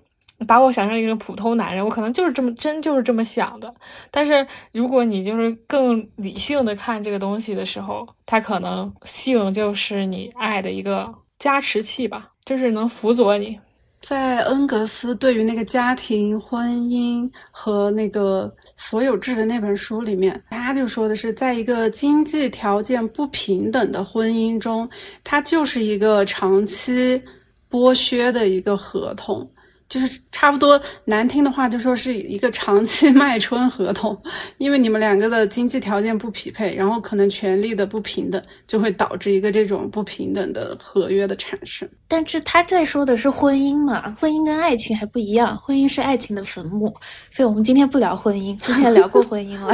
把我想象一个普通男人，我可能就是这么真就是这么想的。但是如果你就是更理性的看这个东西的时候，他可能性就是你爱的一个加持器吧，就是能辅佐你。在恩格斯对于那个家庭、婚姻和那个所有制的那本书里面，他就说的是，在一个经济条件不平等的婚姻中，它就是一个长期剥削的一个合同。就是差不多难听的话，就说是一个长期 [LAUGHS] 卖春合同，因为你们两个的经济条件不匹配，然后可能权利的不平等，就会导致一个这种不平等的合约的产生。但是他在说的是婚姻嘛，婚姻跟爱情还不一样，婚姻是爱情的坟墓，所以我们今天不聊婚姻，之前聊过婚姻了。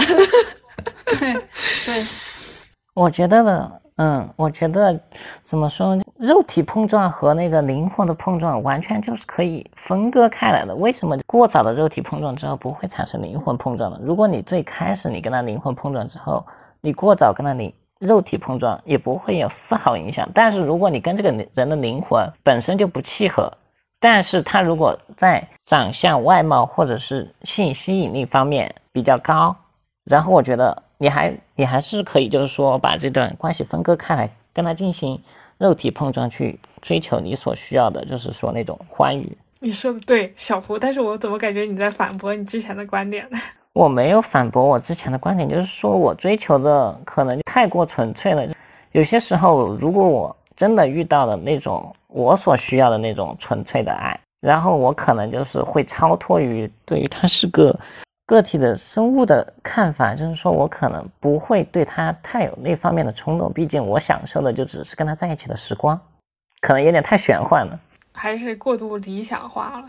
对 [LAUGHS] 对，[LAUGHS] 我觉得呢。嗯，我觉得怎么说，肉体碰撞和那个灵魂的碰撞完全就是可以分割开来的。为什么过早的肉体碰撞之后不会产生灵魂碰撞呢？如果你最开始你跟他灵魂碰撞之后，你过早跟他灵肉体碰撞也不会有丝毫影响。但是如果你跟这个人的灵魂本身就不契合，但是他如果在长相、外貌或者是性吸引力方面比较高，然后我觉得。你还你还是可以，就是说把这段关系分割开来，跟他进行肉体碰撞，去追求你所需要的，就是说那种欢愉。你说的对，小胡，但是我怎么感觉你在反驳你之前的观点呢？[LAUGHS] 我没有反驳我之前的观点，就是说我追求的可能太过纯粹了。有些时候，如果我真的遇到了那种我所需要的那种纯粹的爱，然后我可能就是会超脱于对于他是个个体的生物的看法，就是说我可能不会对他太有那方面的冲动，毕竟我享受的就只是跟他在一起的时光，可能有点太玄幻了，还是过度理想化了。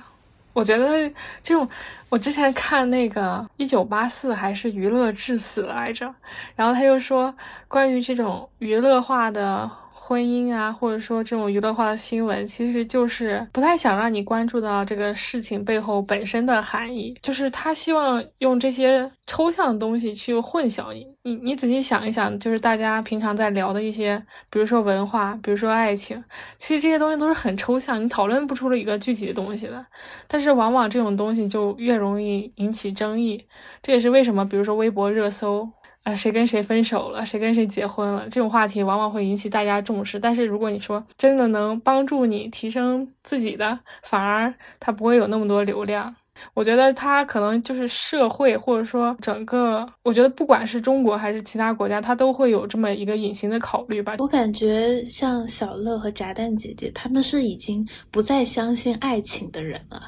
我觉得这种，我之前看那个《一九八四》还是《娱乐至死》来着，然后他又说关于这种娱乐化的。婚姻啊，或者说这种娱乐化的新闻，其实就是不太想让你关注到这个事情背后本身的含义，就是他希望用这些抽象的东西去混淆你。你你仔细想一想，就是大家平常在聊的一些，比如说文化，比如说爱情，其实这些东西都是很抽象，你讨论不出了一个具体的东西的。但是往往这种东西就越容易引起争议，这也是为什么，比如说微博热搜。啊，谁跟谁分手了？谁跟谁结婚了？这种话题往往会引起大家重视。但是如果你说真的能帮助你提升自己的，反而它不会有那么多流量。我觉得他可能就是社会，或者说整个，我觉得不管是中国还是其他国家，他都会有这么一个隐形的考虑吧。我感觉像小乐和炸弹姐姐，他们是已经不再相信爱情的人了，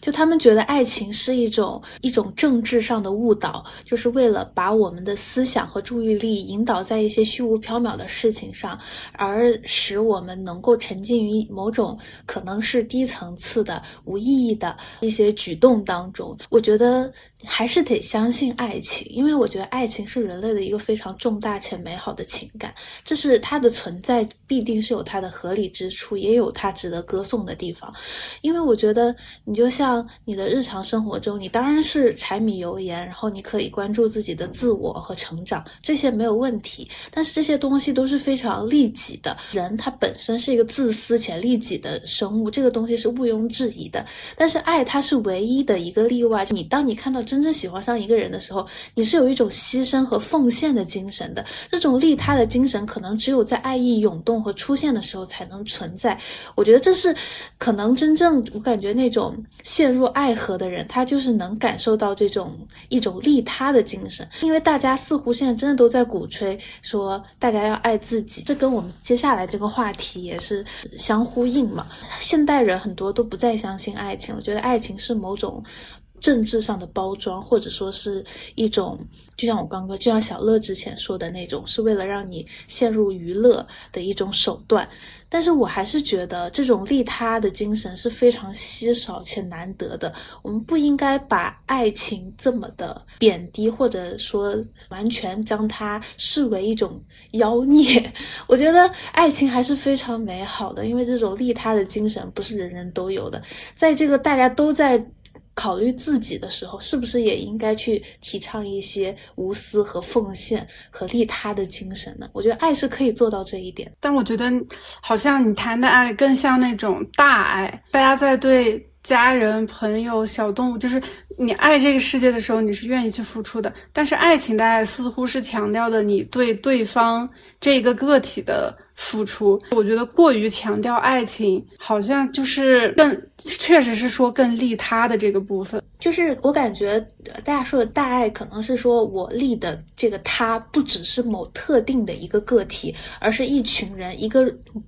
就他们觉得爱情是一种一种政治上的误导，就是为了把我们的思想和注意力引导在一些虚无缥缈的事情上，而使我们能够沉浸于某种可能是低层次的无意义的一些举动。当中，我觉得还是得相信爱情，因为我觉得爱情是人类的一个非常重大且美好的情感，这是它的存在必定是有它的合理之处，也有它值得歌颂的地方。因为我觉得，你就像你的日常生活中，你当然是柴米油盐，然后你可以关注自己的自我和成长，这些没有问题。但是这些东西都是非常利己的，人他本身是一个自私且利己的生物，这个东西是毋庸置疑的。但是爱，它是唯一。的一个例外，你当你看到真正喜欢上一个人的时候，你是有一种牺牲和奉献的精神的。这种利他的精神，可能只有在爱意涌动和出现的时候才能存在。我觉得这是可能真正我感觉那种陷入爱河的人，他就是能感受到这种一种利他的精神。因为大家似乎现在真的都在鼓吹说大家要爱自己，这跟我们接下来这个话题也是相呼应嘛。现代人很多都不再相信爱情，我觉得爱情是某种。政治上的包装，或者说是一种，就像我刚刚，就像小乐之前说的那种，是为了让你陷入娱乐的一种手段。但是我还是觉得这种利他的精神是非常稀少且难得的。我们不应该把爱情这么的贬低，或者说完全将它视为一种妖孽。[LAUGHS] 我觉得爱情还是非常美好的，因为这种利他的精神不是人人都有的。在这个大家都在。考虑自己的时候，是不是也应该去提倡一些无私和奉献和利他的精神呢？我觉得爱是可以做到这一点，但我觉得好像你谈的爱更像那种大爱，大家在对家人、朋友、小动物，就是你爱这个世界的时候，你是愿意去付出的。但是爱情的爱似乎是强调的你对对方这一个个体的。付出，我觉得过于强调爱情，好像就是更，确实是说更利他的这个部分。就是我感觉大家说的大爱，可能是说我利的这个他不只是某特定的一个个体，而是一群人，一个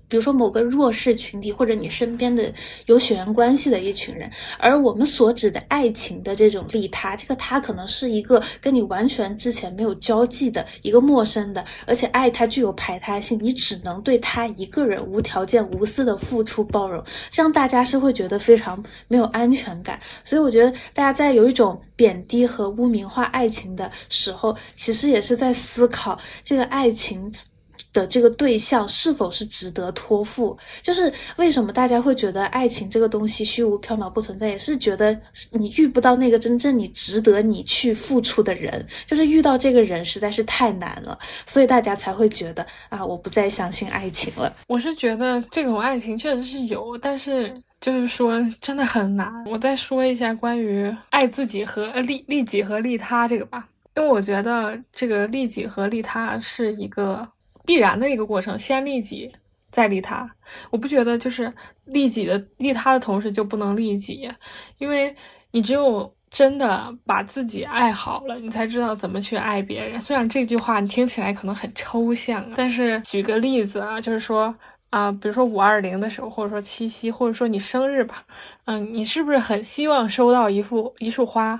比如说某个弱势群体，或者你身边的有血缘关系的一群人。而我们所指的爱情的这种利他，这个他可能是一个跟你完全之前没有交际的一个陌生的，而且爱它具有排他性，你只能对他一个人无条件无私的付出包容，这样大家是会觉得非常没有安全感。所以我觉得。大家在有一种贬低和污名化爱情的时候，其实也是在思考这个爱情的这个对象是否是值得托付。就是为什么大家会觉得爱情这个东西虚无缥缈不存在，也是觉得你遇不到那个真正你值得你去付出的人，就是遇到这个人实在是太难了，所以大家才会觉得啊，我不再相信爱情了。我是觉得这种爱情确实是有，但是。就是说，真的很难。我再说一下关于爱自己和利利己和利他这个吧，因为我觉得这个利己和利他是一个必然的一个过程，先利己再利他。我不觉得就是利己的利他的同时就不能利己，因为你只有真的把自己爱好了，你才知道怎么去爱别人。虽然这句话你听起来可能很抽象，但是举个例子啊，就是说。啊，比如说五二零的时候，或者说七夕，或者说你生日吧，嗯，你是不是很希望收到一幅一束花？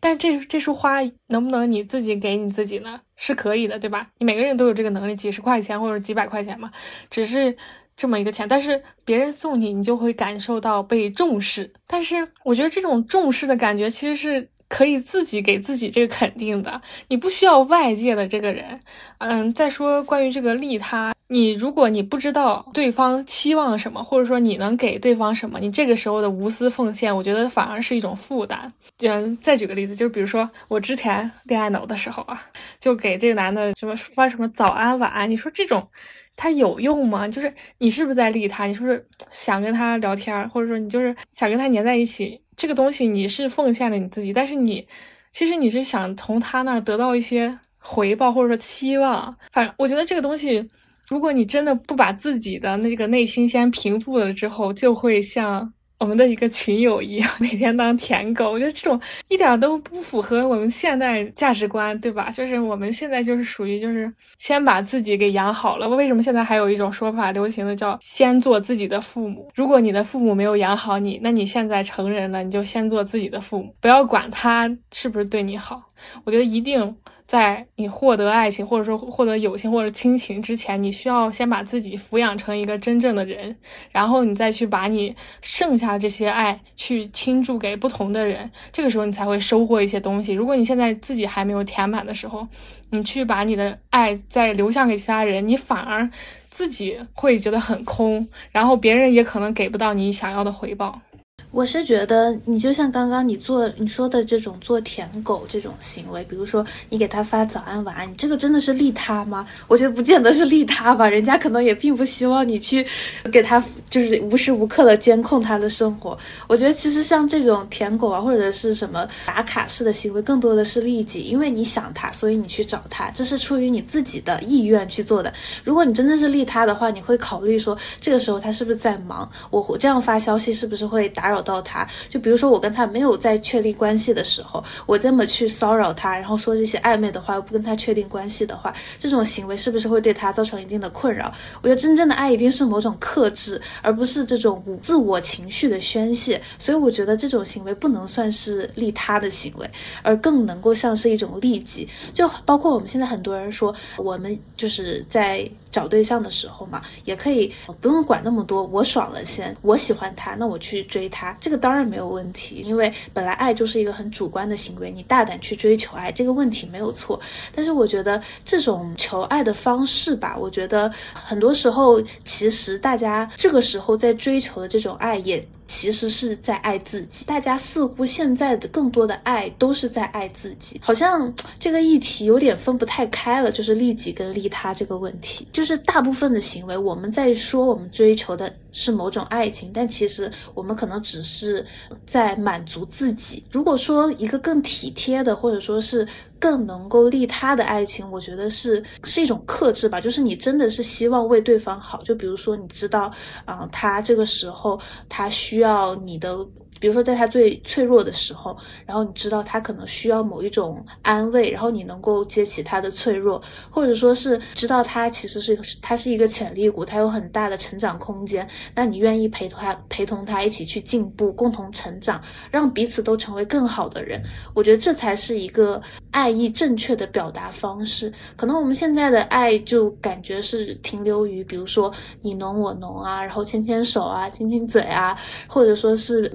但这这束花能不能你自己给你自己呢？是可以的，对吧？你每个人都有这个能力，几十块钱或者几百块钱嘛，只是这么一个钱。但是别人送你，你就会感受到被重视。但是我觉得这种重视的感觉其实是。可以自己给自己这个肯定的，你不需要外界的这个人。嗯，再说关于这个利他，你如果你不知道对方期望什么，或者说你能给对方什么，你这个时候的无私奉献，我觉得反而是一种负担。嗯，再举个例子，就是比如说我之前恋爱脑的时候啊，就给这个男的什么发什么早安晚安，你说这种他有用吗？就是你是不是在利他？你是不是想跟他聊天，或者说你就是想跟他黏在一起？这个东西你是奉献了你自己，但是你其实你是想从他那得到一些回报或者说期望。反正我觉得这个东西，如果你真的不把自己的那个内心先平复了之后，就会像。我们的一个群友一样，每天当舔狗，我觉得这种一点都不符合我们现代价值观，对吧？就是我们现在就是属于就是先把自己给养好了。为什么现在还有一种说法流行的叫先做自己的父母？如果你的父母没有养好你，那你现在成人了，你就先做自己的父母，不要管他是不是对你好。我觉得一定。在你获得爱情，或者说获得友情或者亲情之前，你需要先把自己抚养成一个真正的人，然后你再去把你剩下的这些爱去倾注给不同的人，这个时候你才会收获一些东西。如果你现在自己还没有填满的时候，你去把你的爱再流向给其他人，你反而自己会觉得很空，然后别人也可能给不到你想要的回报。我是觉得，你就像刚刚你做你说的这种做舔狗这种行为，比如说你给他发早安晚安，你这个真的是利他吗？我觉得不见得是利他吧，人家可能也并不希望你去给他就是无时无刻的监控他的生活。我觉得其实像这种舔狗啊，或者是什么打卡式的行为，更多的是利己，因为你想他，所以你去找他，这是出于你自己的意愿去做的。如果你真的是利他的话，你会考虑说这个时候他是不是在忙，我这样发消息是不是会打扰。到他，就比如说我跟他没有在确立关系的时候，我这么去骚扰他，然后说这些暧昧的话，又不跟他确定关系的话，这种行为是不是会对他造成一定的困扰？我觉得真正的爱一定是某种克制，而不是这种自我情绪的宣泄。所以我觉得这种行为不能算是利他的行为，而更能够像是一种利己。就包括我们现在很多人说，我们就是在。找对象的时候嘛，也可以不用管那么多，我爽了先，我喜欢他，那我去追他，这个当然没有问题，因为本来爱就是一个很主观的行为，你大胆去追求爱，这个问题没有错。但是我觉得这种求爱的方式吧，我觉得很多时候其实大家这个时候在追求的这种爱也。其实是在爱自己，大家似乎现在的更多的爱都是在爱自己，好像这个议题有点分不太开了，就是利己跟利他这个问题，就是大部分的行为，我们在说我们追求的是某种爱情，但其实我们可能只是在满足自己。如果说一个更体贴的，或者说是。更能够利他的爱情，我觉得是是一种克制吧，就是你真的是希望为对方好，就比如说你知道，啊，他这个时候他需要你的。比如说，在他最脆弱的时候，然后你知道他可能需要某一种安慰，然后你能够接起他的脆弱，或者说是知道他其实是他是一个潜力股，他有很大的成长空间，那你愿意陪他陪同他一起去进步，共同成长，让彼此都成为更好的人。我觉得这才是一个爱意正确的表达方式。可能我们现在的爱就感觉是停留于，比如说你侬我侬啊，然后牵牵手啊，亲亲嘴啊，或者说是。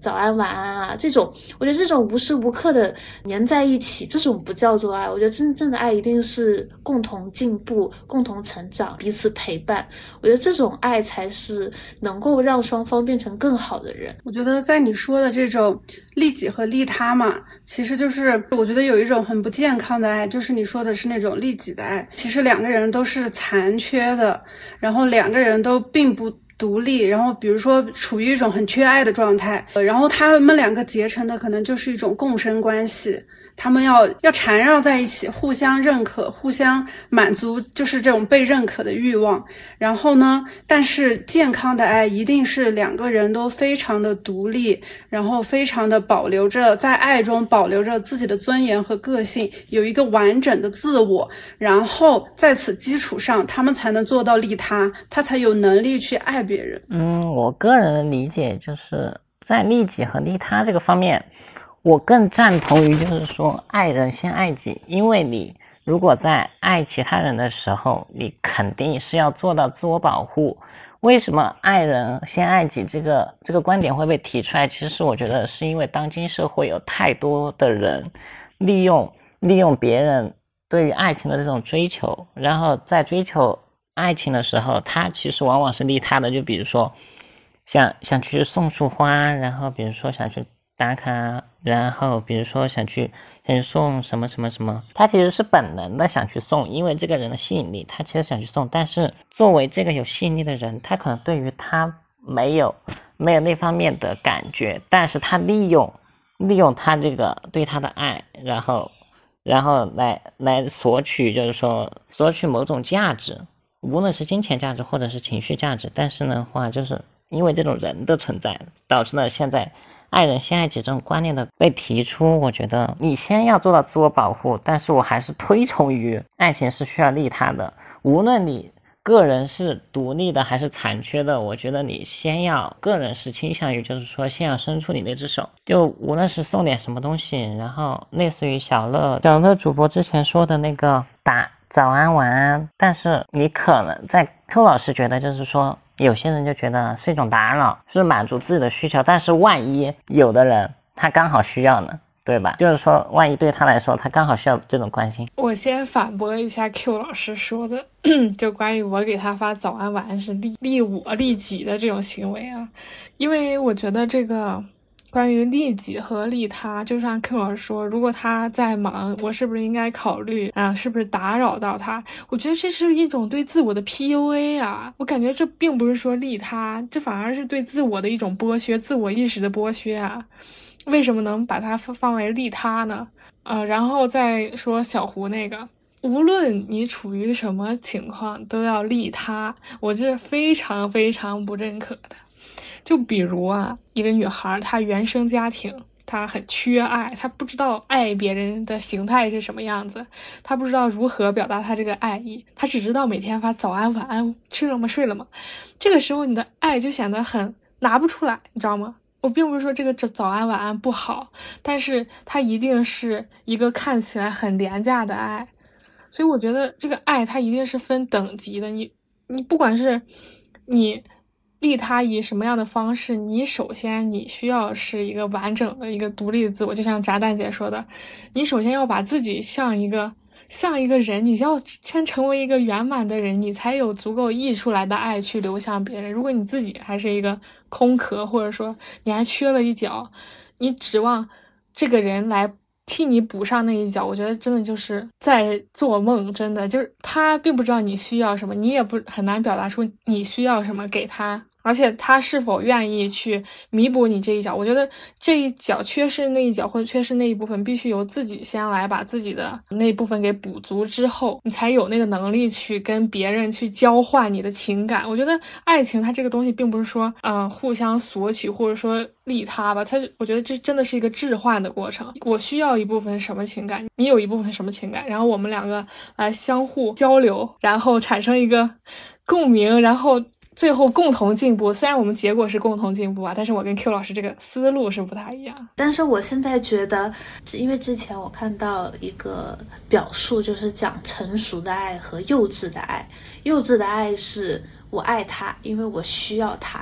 早安晚安啊，这种我觉得这种无时无刻的粘在一起，这种不叫做爱。我觉得真正的爱一定是共同进步、共同成长、彼此陪伴。我觉得这种爱才是能够让双方变成更好的人。我觉得在你说的这种利己和利他嘛，其实就是我觉得有一种很不健康的爱，就是你说的是那种利己的爱。其实两个人都是残缺的，然后两个人都并不。独立，然后比如说处于一种很缺爱的状态，然后他们两个结成的可能就是一种共生关系，他们要要缠绕在一起，互相认可，互相满足，就是这种被认可的欲望。然后呢，但是健康的爱一定是两个人都非常的独立，然后非常的保留着在爱中保留着自己的尊严和个性，有一个完整的自我。然后在此基础上，他们才能做到利他，他才有能力去爱别人。嗯，我个人的理解就是在利己和利他这个方面。我更赞同于，就是说，爱人先爱己，因为你如果在爱其他人的时候，你肯定是要做到自我保护。为什么爱人先爱己这个这个观点会被提出来？其实我觉得是因为当今社会有太多的人利用利用别人对于爱情的这种追求，然后在追求爱情的时候，他其实往往是利他的。就比如说，想想去送束花，然后比如说想去。打卡，然后比如说想去想去送什么什么什么，他其实是本能的想去送，因为这个人的吸引力，他其实想去送。但是作为这个有吸引力的人，他可能对于他没有没有那方面的感觉，但是他利用利用他这个对他的爱，然后然后来来索取，就是说索取某种价值，无论是金钱价值或者是情绪价值。但是呢话，就是因为这种人的存在，导致了现在。爱人先爱己这种观念的被提出，我觉得你先要做到自我保护，但是我还是推崇于爱情是需要利他的。无论你个人是独立的还是残缺的，我觉得你先要个人是倾向于，就是说先要伸出你那只手，就无论是送点什么东西，然后类似于小乐小乐主播之前说的那个打早安晚安，但是你可能在柯老师觉得就是说。有些人就觉得是一种打扰，是满足自己的需求，但是万一有的人他刚好需要呢，对吧？就是说，万一对他来说，他刚好需要这种关心。我先反驳一下 Q 老师说的，[CLEARS THROAT] 就关于我给他发早安晚安是利利我利己的这种行为啊，因为我觉得这个。关于利己和利他，就像 Q 老师说，如果他在忙，我是不是应该考虑啊？是不是打扰到他？我觉得这是一种对自我的 PUA 啊！我感觉这并不是说利他，这反而是对自我的一种剥削，自我意识的剥削啊！为什么能把它放放为利他呢？呃，然后再说小胡那个，无论你处于什么情况，都要利他，我这非常非常不认可的。就比如啊，一个女孩，她原生家庭，她很缺爱，她不知道爱别人的形态是什么样子，她不知道如何表达她这个爱意，她只知道每天发早安、晚安，吃了吗？睡了吗？这个时候你的爱就显得很拿不出来，你知道吗？我并不是说这个这早安、晚安不好，但是它一定是一个看起来很廉价的爱，所以我觉得这个爱它一定是分等级的，你你不管是你。利他以什么样的方式？你首先你需要是一个完整的一个独立的自我，就像炸弹姐说的，你首先要把自己像一个像一个人，你要先成为一个圆满的人，你才有足够溢出来的爱去流向别人。如果你自己还是一个空壳，或者说你还缺了一角，你指望这个人来。替你补上那一脚，我觉得真的就是在做梦，真的就是他并不知道你需要什么，你也不很难表达出你需要什么给他。而且他是否愿意去弥补你这一脚？我觉得这一脚缺失那一脚或者缺失那一部分，必须由自己先来把自己的那部分给补足之后，你才有那个能力去跟别人去交换你的情感。我觉得爱情它这个东西并不是说，嗯，互相索取或者说利他吧，它我觉得这真的是一个置换的过程。我需要一部分什么情感，你有一部分什么情感，然后我们两个来相互交流，然后产生一个共鸣，然后。最后共同进步，虽然我们结果是共同进步啊，但是我跟 Q 老师这个思路是不太一样。但是我现在觉得，因为之前我看到一个表述，就是讲成熟的爱和幼稚的爱。幼稚的爱是我爱他，因为我需要他；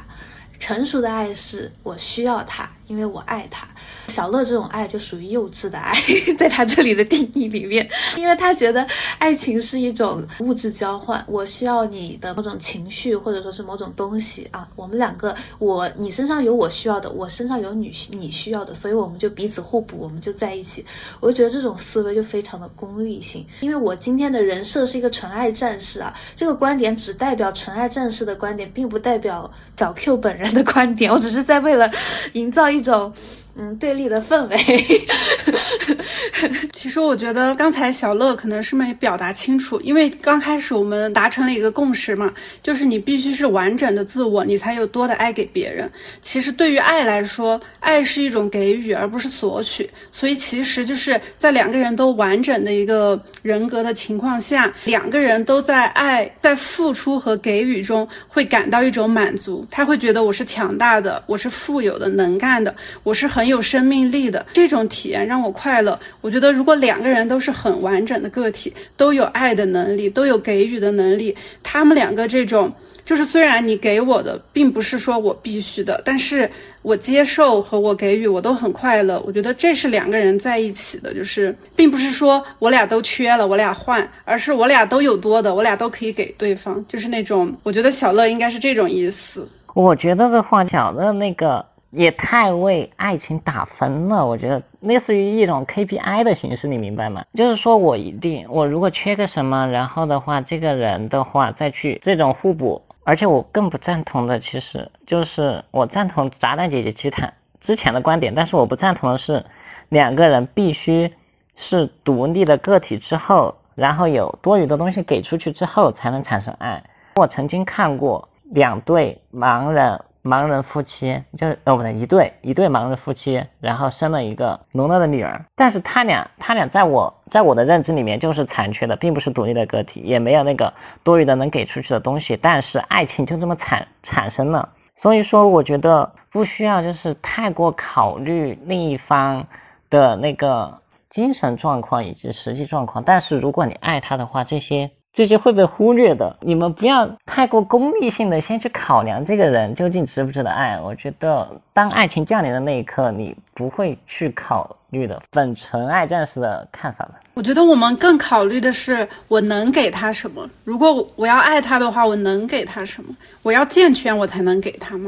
成熟的爱是我需要他。因为我爱他，小乐这种爱就属于幼稚的爱，[LAUGHS] 在他这里的定义里面，因为他觉得爱情是一种物质交换，我需要你的某种情绪或者说是某种东西啊，我们两个，我你身上有我需要的，我身上有你你需要的，所以我们就彼此互补，我们就在一起。我就觉得这种思维就非常的功利性，因为我今天的人设是一个纯爱战士啊，这个观点只代表纯爱战士的观点，并不代表小 Q 本人的观点，我只是在为了营造一。一种嗯对立的氛围。[LAUGHS] 其实我觉得刚才小乐可能是没表达清楚，因为刚开始我们达成了一个共识嘛，就是你必须是完整的自我，你才有多的爱给别人。其实对于爱来说，爱是一种给予，而不是索取。所以其实就是在两个人都完整的一个人格的情况下，两个人都在爱、在付出和给予中会感到一种满足。他会觉得我是强大的，我是富有的、能干的，我是很很有生命力的。这种体验让我快乐。我觉得如果两个人都是很完整的个体，都有爱的能力，都有给予的能力，他们两个这种就是虽然你给我的并不是说我必须的，但是我接受和我给予我都很快乐。我觉得这是两个人在一起的，就是并不是说我俩都缺了，我俩换，而是我俩都有多的，我俩都可以给对方，就是那种我觉得小乐应该是这种意思。我觉得的话，小乐那个。也太为爱情打分了，我觉得类似于一种 KPI 的形式，你明白吗？就是说我一定，我如果缺个什么，然后的话，这个人的话再去这种互补，而且我更不赞同的，其实就是我赞同炸弹姐姐其他之前的观点，但是我不赞同的是，两个人必须是独立的个体之后，然后有多余的东西给出去之后才能产生爱。我曾经看过两对盲人。盲人夫妻就是哦不对，一对一对盲人夫妻，然后生了一个聋了的女儿。但是他俩他俩在我在我的认知里面就是残缺的，并不是独立的个体，也没有那个多余的能给出去的东西。但是爱情就这么产产生了，所以说我觉得不需要就是太过考虑另一方的那个精神状况以及实际状况。但是如果你爱他的话，这些。这些会被忽略的，你们不要太过功利性的先去考量这个人究竟值不值得爱。我觉得，当爱情降临的那一刻，你不会去考虑的。粉纯爱战士的看法吧？我觉得我们更考虑的是我能给他什么。如果我要爱他的话，我能给他什么？我要健全，我才能给他吗？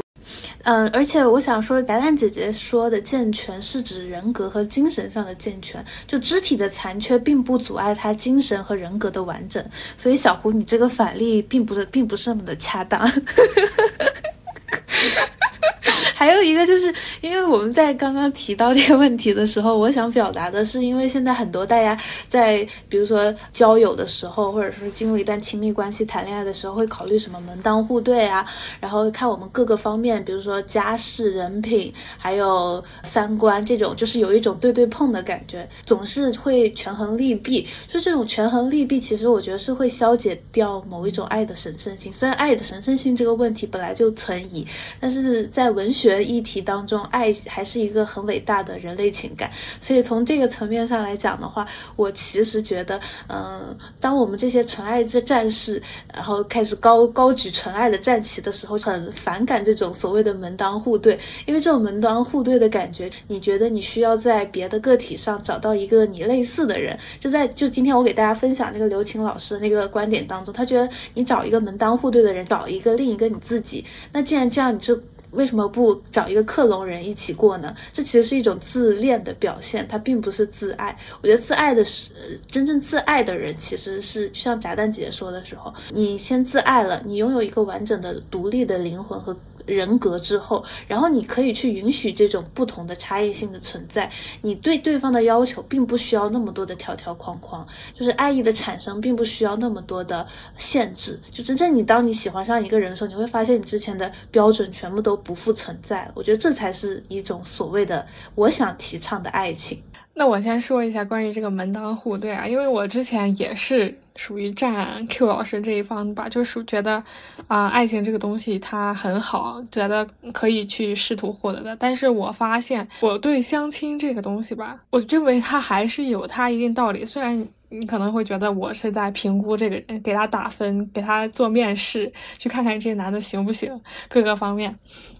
嗯，而且我想说，贾蛋姐姐说的健全是指人格和精神上的健全，就肢体的残缺并不阻碍他精神和人格的完整。所以小胡，你这个反例并不是并不是那么的恰当。[LAUGHS] [LAUGHS] 还有一个就是，因为我们在刚刚提到这个问题的时候，我想表达的是，因为现在很多大家在比如说交友的时候，或者说进入一段亲密关系、谈恋爱的时候，会考虑什么门当户对啊，然后看我们各个方面，比如说家世、人品，还有三观这种，就是有一种对对碰的感觉，总是会权衡利弊。就这种权衡利弊，其实我觉得是会消解掉某一种爱的神圣性。虽然爱的神圣性这个问题本来就存疑，但是在文学。议题当中，爱还是一个很伟大的人类情感，所以从这个层面上来讲的话，我其实觉得，嗯，当我们这些纯爱的战士，然后开始高高举纯爱的战旗的时候，很反感这种所谓的门当户对，因为这种门当户对的感觉，你觉得你需要在别的个体上找到一个你类似的人，就在就今天我给大家分享那个刘晴老师的那个观点当中，他觉得你找一个门当户对的人，找一个另一个你自己，那既然这样，你就。为什么不找一个克隆人一起过呢？这其实是一种自恋的表现，它并不是自爱。我觉得自爱的是真正自爱的人，其实是就像炸弹姐姐说的时候，你先自爱了，你拥有一个完整的、独立的灵魂和。人格之后，然后你可以去允许这种不同的差异性的存在。你对对方的要求并不需要那么多的条条框框，就是爱意的产生并不需要那么多的限制。就真正你当你喜欢上一个人的时候，你会发现你之前的标准全部都不复存在。我觉得这才是一种所谓的我想提倡的爱情。那我先说一下关于这个门当户对啊，因为我之前也是属于站 Q 老师这一方吧，就是觉得啊，爱情这个东西它很好，觉得可以去试图获得的。但是我发现我对相亲这个东西吧，我认为它还是有它一定道理。虽然你可能会觉得我是在评估这个人，给他打分，给他做面试，去看看这个男的行不行，各个方面。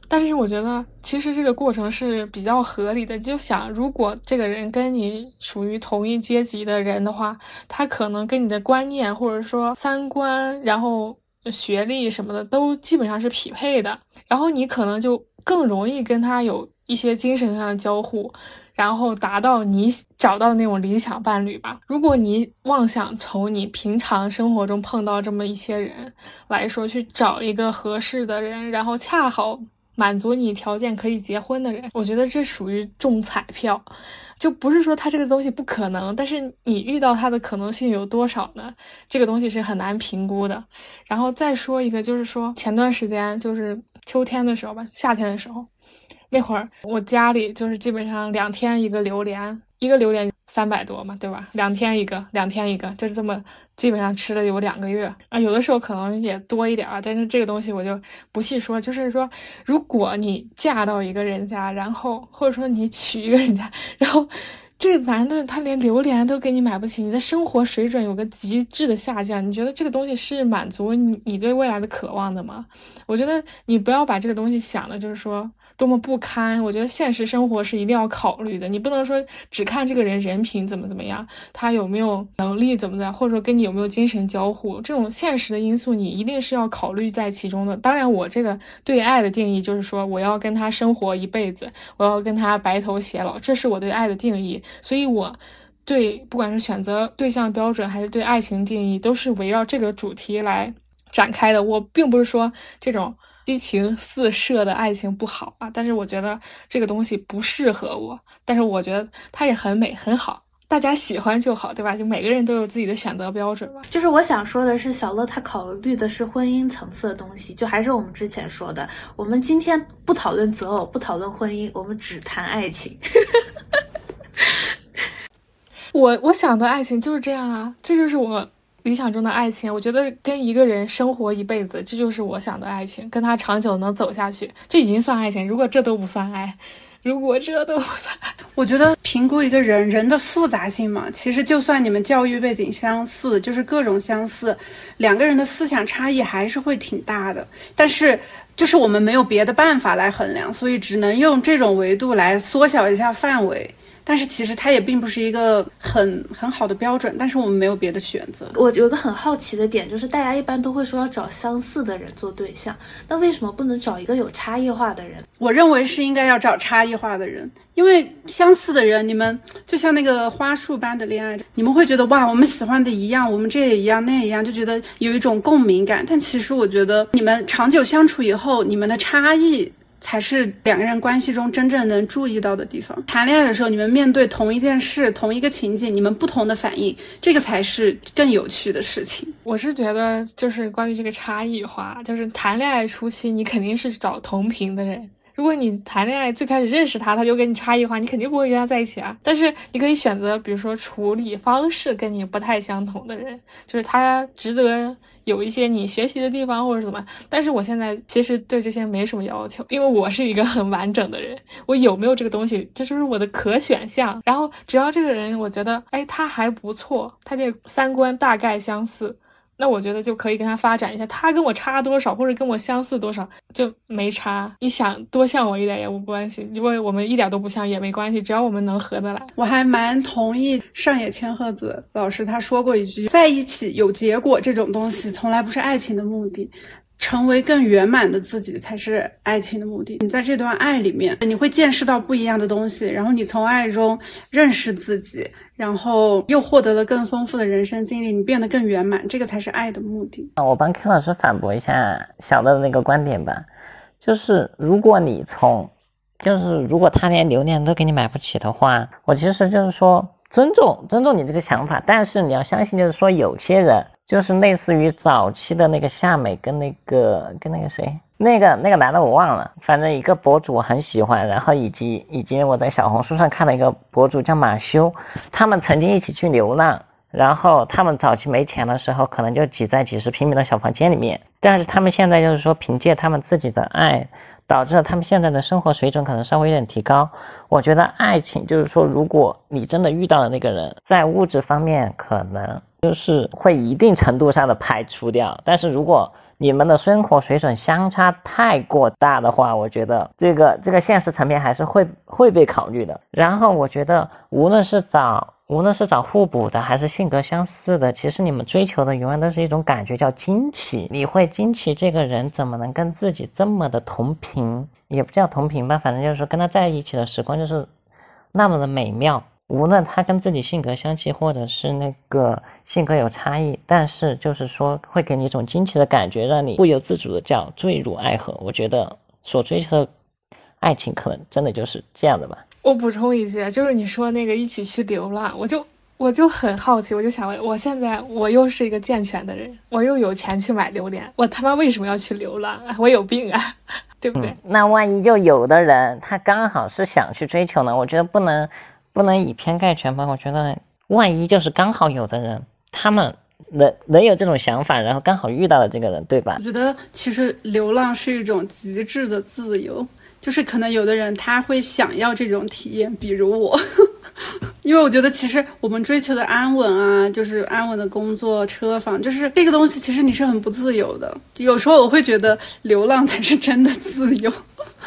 但是我觉得，其实这个过程是比较合理的。就想，如果这个人跟你属于同一阶级的人的话，他可能跟你的观念或者说三观，然后学历什么的都基本上是匹配的，然后你可能就更容易跟他有一些精神上的交互，然后达到你找到那种理想伴侣吧。如果你妄想从你平常生活中碰到这么一些人来说去找一个合适的人，然后恰好。满足你条件可以结婚的人，我觉得这属于中彩票，就不是说他这个东西不可能，但是你遇到他的可能性有多少呢？这个东西是很难评估的。然后再说一个，就是说前段时间就是秋天的时候吧，夏天的时候，那会儿我家里就是基本上两天一个榴莲，一个榴莲三百多嘛，对吧？两天一个，两天一个，就是这么。基本上吃了有两个月啊，有的时候可能也多一点啊，但是这个东西我就不细说。就是说，如果你嫁到一个人家，然后或者说你娶一个人家，然后这个男的他连榴莲都给你买不起，你的生活水准有个极致的下降，你觉得这个东西是满足你你对未来的渴望的吗？我觉得你不要把这个东西想的就是说。多么不堪！我觉得现实生活是一定要考虑的，你不能说只看这个人人品怎么怎么样，他有没有能力怎么的，或者说跟你有没有精神交互，这种现实的因素你一定是要考虑在其中的。当然，我这个对爱的定义就是说，我要跟他生活一辈子，我要跟他白头偕老，这是我对爱的定义。所以，我对不管是选择对象标准，还是对爱情定义，都是围绕这个主题来展开的。我并不是说这种。激情四射的爱情不好啊，但是我觉得这个东西不适合我。但是我觉得它也很美很好，大家喜欢就好，对吧？就每个人都有自己的选择标准吧。就是我想说的是，小乐他考虑的是婚姻层次的东西，就还是我们之前说的，我们今天不讨论择偶，不讨论婚姻，我们只谈爱情。[LAUGHS] 我我想的爱情就是这样啊，这就是我。理想中的爱情，我觉得跟一个人生活一辈子，这就是我想的爱情。跟他长久能走下去，这已经算爱情。如果这都不算爱，如果这都不算，我觉得评估一个人人的复杂性嘛，其实就算你们教育背景相似，就是各种相似，两个人的思想差异还是会挺大的。但是就是我们没有别的办法来衡量，所以只能用这种维度来缩小一下范围。但是其实它也并不是一个很很好的标准，但是我们没有别的选择。我有一个很好奇的点，就是大家一般都会说要找相似的人做对象，那为什么不能找一个有差异化的人？我认为是应该要找差异化的人，因为相似的人，你们就像那个花束般的恋爱，你们会觉得哇，我们喜欢的一样，我们这也一样，那也一样，就觉得有一种共鸣感。但其实我觉得，你们长久相处以后，你们的差异。才是两个人关系中真正能注意到的地方。谈恋爱的时候，你们面对同一件事、同一个情景，你们不同的反应，这个才是更有趣的事情。我是觉得，就是关于这个差异化，就是谈恋爱初期，你肯定是找同频的人。如果你谈恋爱最开始认识他，他就跟你差异化，你肯定不会跟他在一起啊。但是你可以选择，比如说处理方式跟你不太相同的人，就是他值得。有一些你学习的地方或者怎么，但是我现在其实对这些没什么要求，因为我是一个很完整的人，我有没有这个东西，这就是我的可选项。然后只要这个人，我觉得，哎，他还不错，他这三观大概相似。那我觉得就可以跟他发展一下，他跟我差多少，或者跟我相似多少就没差。你想多像我一点也无关系，如果我们一点都不像也没关系，只要我们能合得来。我还蛮同意上野千鹤子老师他说过一句，在一起有结果这种东西从来不是爱情的目的，成为更圆满的自己才是爱情的目的。你在这段爱里面，你会见识到不一样的东西，然后你从爱中认识自己。然后又获得了更丰富的人生经历，你变得更圆满，这个才是爱的目的。啊我帮 K 老师反驳一下小乐的那个观点吧，就是如果你从，就是如果他连榴莲都给你买不起的话，我其实就是说尊重尊重你这个想法，但是你要相信，就是说有些人就是类似于早期的那个夏美跟那个跟那个谁。那个那个男的我忘了，反正一个博主我很喜欢，然后以及以及我在小红书上看了一个博主叫马修，他们曾经一起去流浪，然后他们早期没钱的时候，可能就挤在几十平米的小房间里面，但是他们现在就是说凭借他们自己的爱，导致了他们现在的生活水准可能稍微有点提高。我觉得爱情就是说，如果你真的遇到了那个人，在物质方面可能就是会一定程度上的排除掉，但是如果你们的生活水准相差太过大的话，我觉得这个这个现实层面还是会会被考虑的。然后我觉得，无论是找无论是找互补的，还是性格相似的，其实你们追求的永远都是一种感觉，叫惊奇。你会惊奇这个人怎么能跟自己这么的同频，也不叫同频吧，反正就是跟他在一起的时光就是那么的美妙。无论他跟自己性格相契，或者是那个性格有差异，但是就是说会给你一种惊奇的感觉，让你不由自主的叫坠入爱河。我觉得所追求的爱情，可能真的就是这样的吧。我补充一句，就是你说那个一起去流浪，我就我就很好奇，我就想问，我现在我又是一个健全的人，我又有钱去买榴莲，我他妈为什么要去流浪啊？[LAUGHS] 我有病啊，[LAUGHS] 对不对？那万一就有的人他刚好是想去追求呢？我觉得不能不能以偏概全吧。我觉得万一就是刚好有的人，他们能能有这种想法，然后刚好遇到了这个人，对吧我？觉得其实流浪是一种极致的自由，就是可能有的人他会想要这种体验，比如我，[LAUGHS] 因为我觉得其实我们追求的安稳啊，就是安稳的工作、车房，就是这个东西，其实你是很不自由的。有时候我会觉得流浪才是真的自由。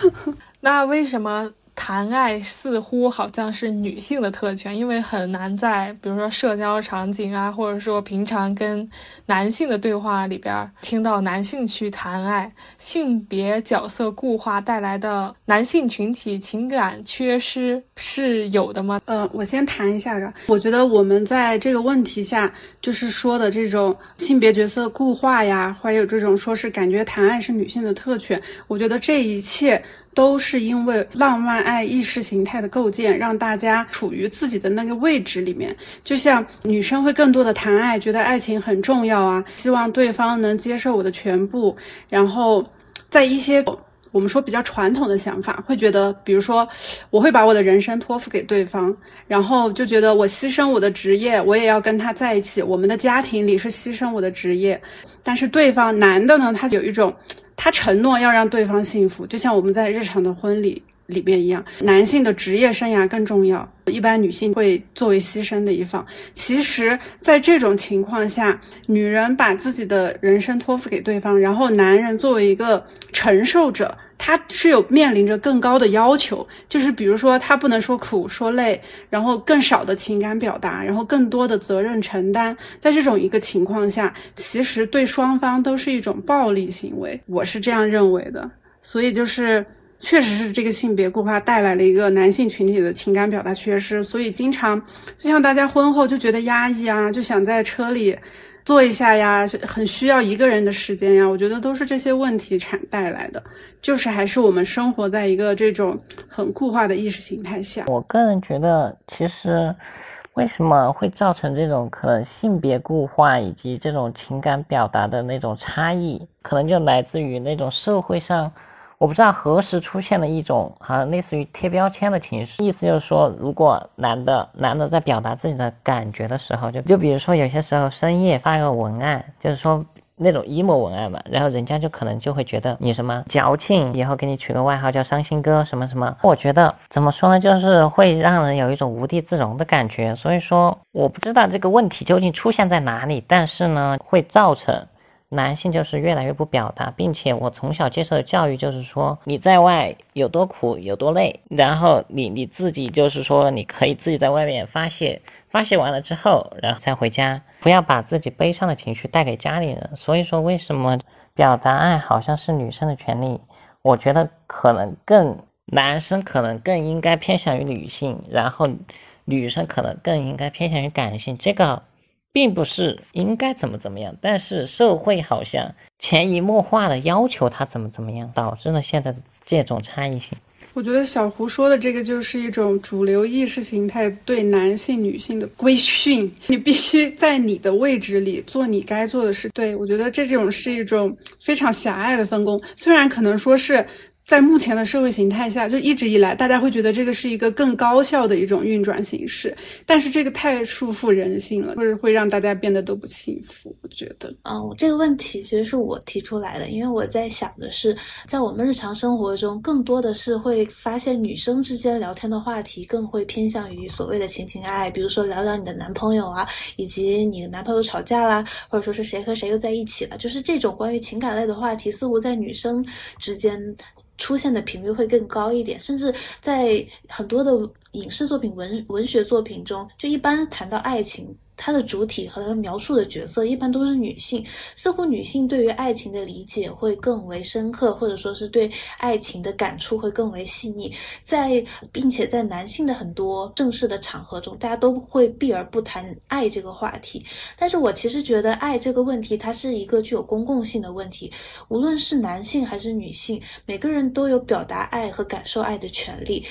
[LAUGHS] 那为什么谈爱似乎好像是女性的特权？因为很难在比如说社交场景啊，或者说平常跟男性的对话里边听到男性去谈爱，性别角色固化带来的男性群体情感缺失是有的吗？呃，我先谈一下吧。我觉得我们在这个问题下，就是说的这种性别角色固化呀，还有这种说是感觉谈爱是女性的特权，我觉得这一切都是因为浪漫爱意识形态的构建，让大家处于自己的那个位置里面。就像女生会更多的谈爱，觉得爱情很重要啊，希望对方能接受我的全部，然后在一些。我们说比较传统的想法，会觉得，比如说，我会把我的人生托付给对方，然后就觉得我牺牲我的职业，我也要跟他在一起。我们的家庭里是牺牲我的职业，但是对方男的呢，他有一种，他承诺要让对方幸福，就像我们在日常的婚礼里边一样，男性的职业生涯更重要，一般女性会作为牺牲的一方。其实，在这种情况下，女人把自己的人生托付给对方，然后男人作为一个承受者。他是有面临着更高的要求，就是比如说他不能说苦说累，然后更少的情感表达，然后更多的责任承担。在这种一个情况下，其实对双方都是一种暴力行为，我是这样认为的。所以就是，确实是这个性别固化带来了一个男性群体的情感表达缺失，所以经常就像大家婚后就觉得压抑啊，就想在车里。坐一下呀，很需要一个人的时间呀，我觉得都是这些问题产带来的，就是还是我们生活在一个这种很固化的意识形态下。我个人觉得，其实为什么会造成这种可能性别固化以及这种情感表达的那种差异，可能就来自于那种社会上。我不知道何时出现了一种好像类似于贴标签的形式，意思就是说，如果男的男的在表达自己的感觉的时候，就就比如说有些时候深夜发一个文案，就是说那种 emo 文案嘛，然后人家就可能就会觉得你什么矫情，以后给你取个外号叫伤心哥什么什么。我觉得怎么说呢，就是会让人有一种无地自容的感觉。所以说，我不知道这个问题究竟出现在哪里，但是呢，会造成。男性就是越来越不表达，并且我从小接受的教育就是说，你在外有多苦有多累，然后你你自己就是说，你可以自己在外面发泄，发泄完了之后，然后再回家，不要把自己悲伤的情绪带给家里人。所以说，为什么表达爱好像是女生的权利？我觉得可能更男生可能更应该偏向于女性，然后女生可能更应该偏向于感性。这个。并不是应该怎么怎么样，但是社会好像潜移默化的要求他怎么怎么样，导致了现在的这种差异性。我觉得小胡说的这个就是一种主流意识形态对男性、女性的规训，你必须在你的位置里做你该做的事。对我觉得这种是一种非常狭隘的分工，虽然可能说是。在目前的社会形态下，就一直以来，大家会觉得这个是一个更高效的一种运转形式，但是这个太束缚人心了，或者会让大家变得都不幸福。我觉得，嗯，这个问题其实是我提出来的，因为我在想的是，在我们日常生活中，更多的是会发现女生之间聊天的话题更会偏向于所谓的情情爱爱，比如说聊聊你的男朋友啊，以及你的男朋友吵架啦，或者说是谁和谁又在一起了，就是这种关于情感类的话题，似乎在女生之间。出现的频率会更高一点，甚至在很多的影视作品、文文学作品中，就一般谈到爱情它的主体和它描述的角色一般都是女性，似乎女性对于爱情的理解会更为深刻，或者说是对爱情的感触会更为细腻。在并且在男性的很多正式的场合中，大家都会避而不谈爱这个话题。但是我其实觉得爱这个问题，它是一个具有公共性的问题，无论是男性还是女性，每个人都有表达爱和感受爱的权利。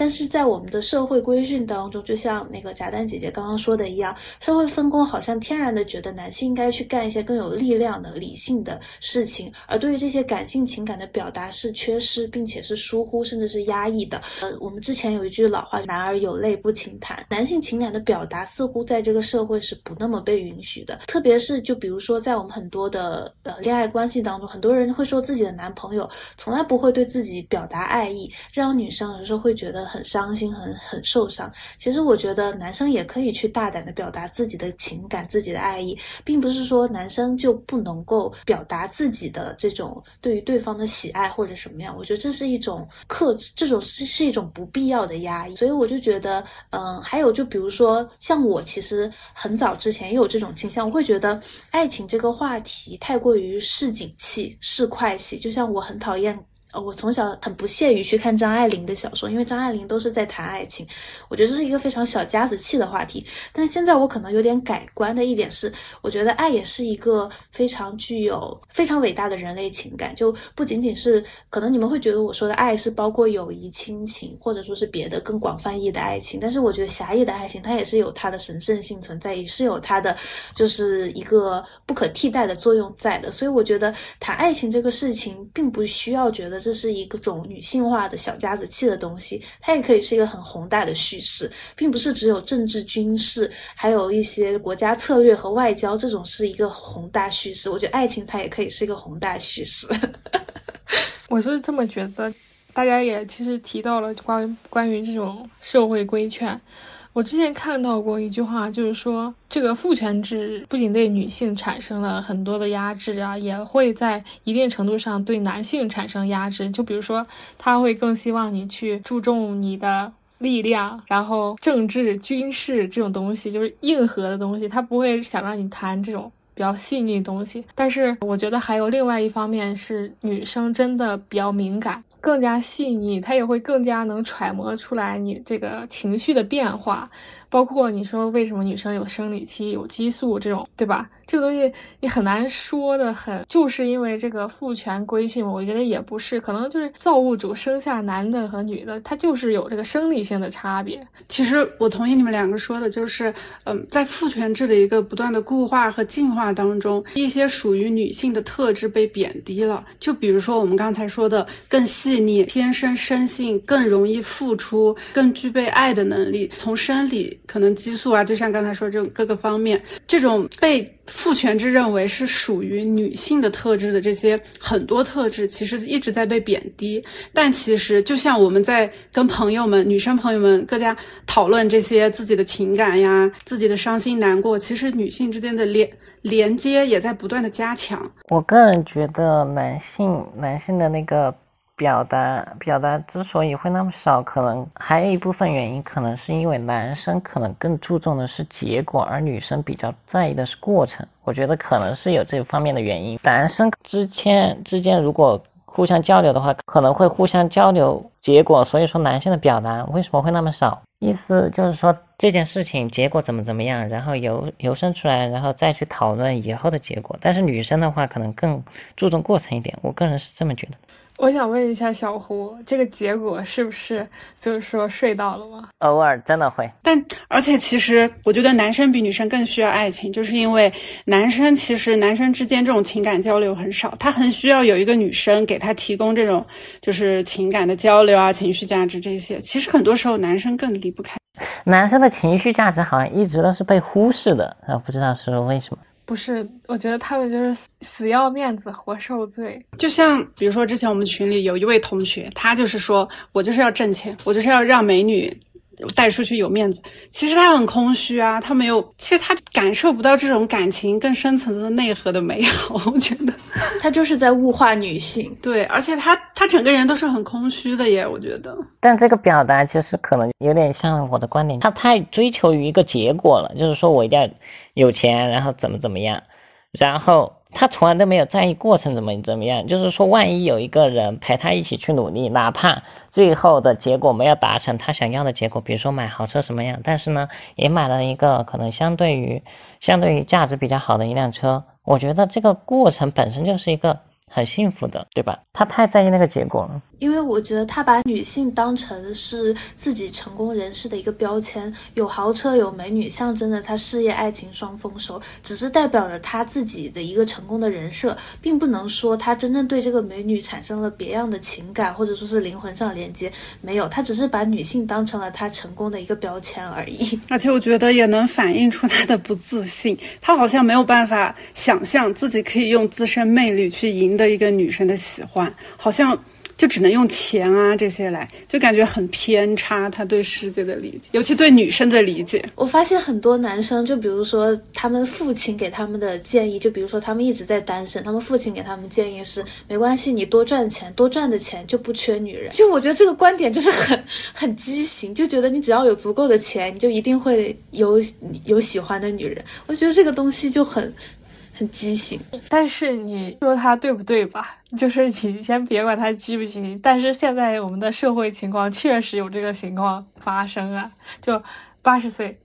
但是在我们的社会规训当中，就像那个炸弹姐姐刚刚说的一样，社会分工好像天然的觉得男性应该去干一些更有力量的、理性的事情，而对于这些感性情感的表达是缺失，并且是疏忽，甚至是压抑的。呃，我们之前有一句老话“男儿有泪不轻弹”，男性情感的表达似乎在这个社会是不那么被允许的。特别是就比如说在我们很多的呃恋爱关系当中，很多人会说自己的男朋友从来不会对自己表达爱意，这样女生有时候会觉得。很伤心，很很受伤。其实我觉得男生也可以去大胆的表达自己的情感、自己的爱意，并不是说男生就不能够表达自己的这种对于对方的喜爱或者什么样。我觉得这是一种克制，这种是是一种不必要的压抑。所以我就觉得，嗯，还有就比如说像我，其实很早之前也有这种倾向，我会觉得爱情这个话题太过于市井气、市侩气，就像我很讨厌。呃，我从小很不屑于去看张爱玲的小说，因为张爱玲都是在谈爱情，我觉得这是一个非常小家子气的话题。但是现在我可能有点改观的一点是，我觉得爱也是一个非常具有非常伟大的人类情感，就不仅仅是可能你们会觉得我说的爱是包括友谊、亲情，或者说是别的更广泛意义的爱情，但是我觉得狭义的爱情它也是有它的神圣性存在，也是有它的就是一个不可替代的作用在的。所以我觉得谈爱情这个事情，并不需要觉得。这是一个种女性化的小家子气的东西，它也可以是一个很宏大的叙事，并不是只有政治、军事，还有一些国家策略和外交这种是一个宏大叙事。我觉得爱情它也可以是一个宏大叙事。[LAUGHS] 我是这么觉得，大家也其实提到了关关于这种社会规劝。我之前看到过一句话，就是说这个父权制不仅对女性产生了很多的压制啊，也会在一定程度上对男性产生压制。就比如说，他会更希望你去注重你的力量，然后政治、军事这种东西，就是硬核的东西，他不会想让你谈这种。比较细腻东西，但是我觉得还有另外一方面是女生真的比较敏感，更加细腻，她也会更加能揣摩出来你这个情绪的变化。包括你说为什么女生有生理期、有激素这种，对吧？这个东西你很难说的很，就是因为这个父权规训，我觉得也不是，可能就是造物主生下男的和女的，他就是有这个生理性的差别。其实我同意你们两个说的，就是嗯，在父权制的一个不断的固化和进化当中，一些属于女性的特质被贬低了。就比如说我们刚才说的，更细腻、天生生性、更容易付出、更具备爱的能力，从生理。可能激素啊，就像刚才说这种各个方面，这种被父权制认为是属于女性的特质的这些很多特质，其实一直在被贬低。但其实，就像我们在跟朋友们、女生朋友们各家讨论这些自己的情感呀、自己的伤心难过，其实女性之间的连连接也在不断的加强。我个人觉得，男性男性的那个。表达表达之所以会那么少，可能还有一部分原因，可能是因为男生可能更注重的是结果，而女生比较在意的是过程。我觉得可能是有这方面的原因。男生之间之间如果互相交流的话，可能会互相交流结果。所以说，男性的表达为什么会那么少？意思就是说这件事情结果怎么怎么样，然后由由生出来，然后再去讨论以后的结果。但是女生的话，可能更注重过程一点。我个人是这么觉得。我想问一下小胡，这个结果是不是就是说睡到了吗？偶尔真的会，但而且其实我觉得男生比女生更需要爱情，就是因为男生其实男生之间这种情感交流很少，他很需要有一个女生给他提供这种就是情感的交流啊、情绪价值这些。其实很多时候男生更离不开，男生的情绪价值好像一直都是被忽视的，啊，不知道是为什么。不是，我觉得他们就是死要面子活受罪。就像比如说，之前我们群里有一位同学，他就是说我就是要挣钱，我就是要让美女带出去有面子。其实他很空虚啊，他没有，其实他感受不到这种感情更深层次的内核的美好。[LAUGHS] 我觉得他就是在物化女性。对，而且他他整个人都是很空虚的耶。我觉得，但这个表达其实可能有点像我的观点，他太追求于一个结果了，就是说我一定要有钱，然后怎么怎么样，然后。他从来都没有在意过程怎么怎么样，就是说，万一有一个人陪他一起去努力，哪怕最后的结果没有达成他想要的结果，比如说买豪车什么样，但是呢，也买了一个可能相对于相对于价值比较好的一辆车，我觉得这个过程本身就是一个很幸福的，对吧？他太在意那个结果了。因为我觉得他把女性当成是自己成功人士的一个标签，有豪车有美女，象征着他事业爱情双丰收，只是代表了他自己的一个成功的人设，并不能说他真正对这个美女产生了别样的情感，或者说是灵魂上连接，没有，他只是把女性当成了他成功的一个标签而已。而且我觉得也能反映出他的不自信，他好像没有办法想象自己可以用自身魅力去赢的一个女生的喜欢，好像。就只能用钱啊这些来，就感觉很偏差他对世界的理解，尤其对女生的理解。我发现很多男生，就比如说他们父亲给他们的建议，就比如说他们一直在单身，他们父亲给他们建议是没关系，你多赚钱，多赚的钱就不缺女人。就我觉得这个观点就是很很畸形，就觉得你只要有足够的钱，你就一定会有有喜欢的女人。我觉得这个东西就很。畸形，但是你说他对不对吧？[LAUGHS] 就是你先别管他畸不畸，但是现在我们的社会情况确实有这个情况发生啊，就八十岁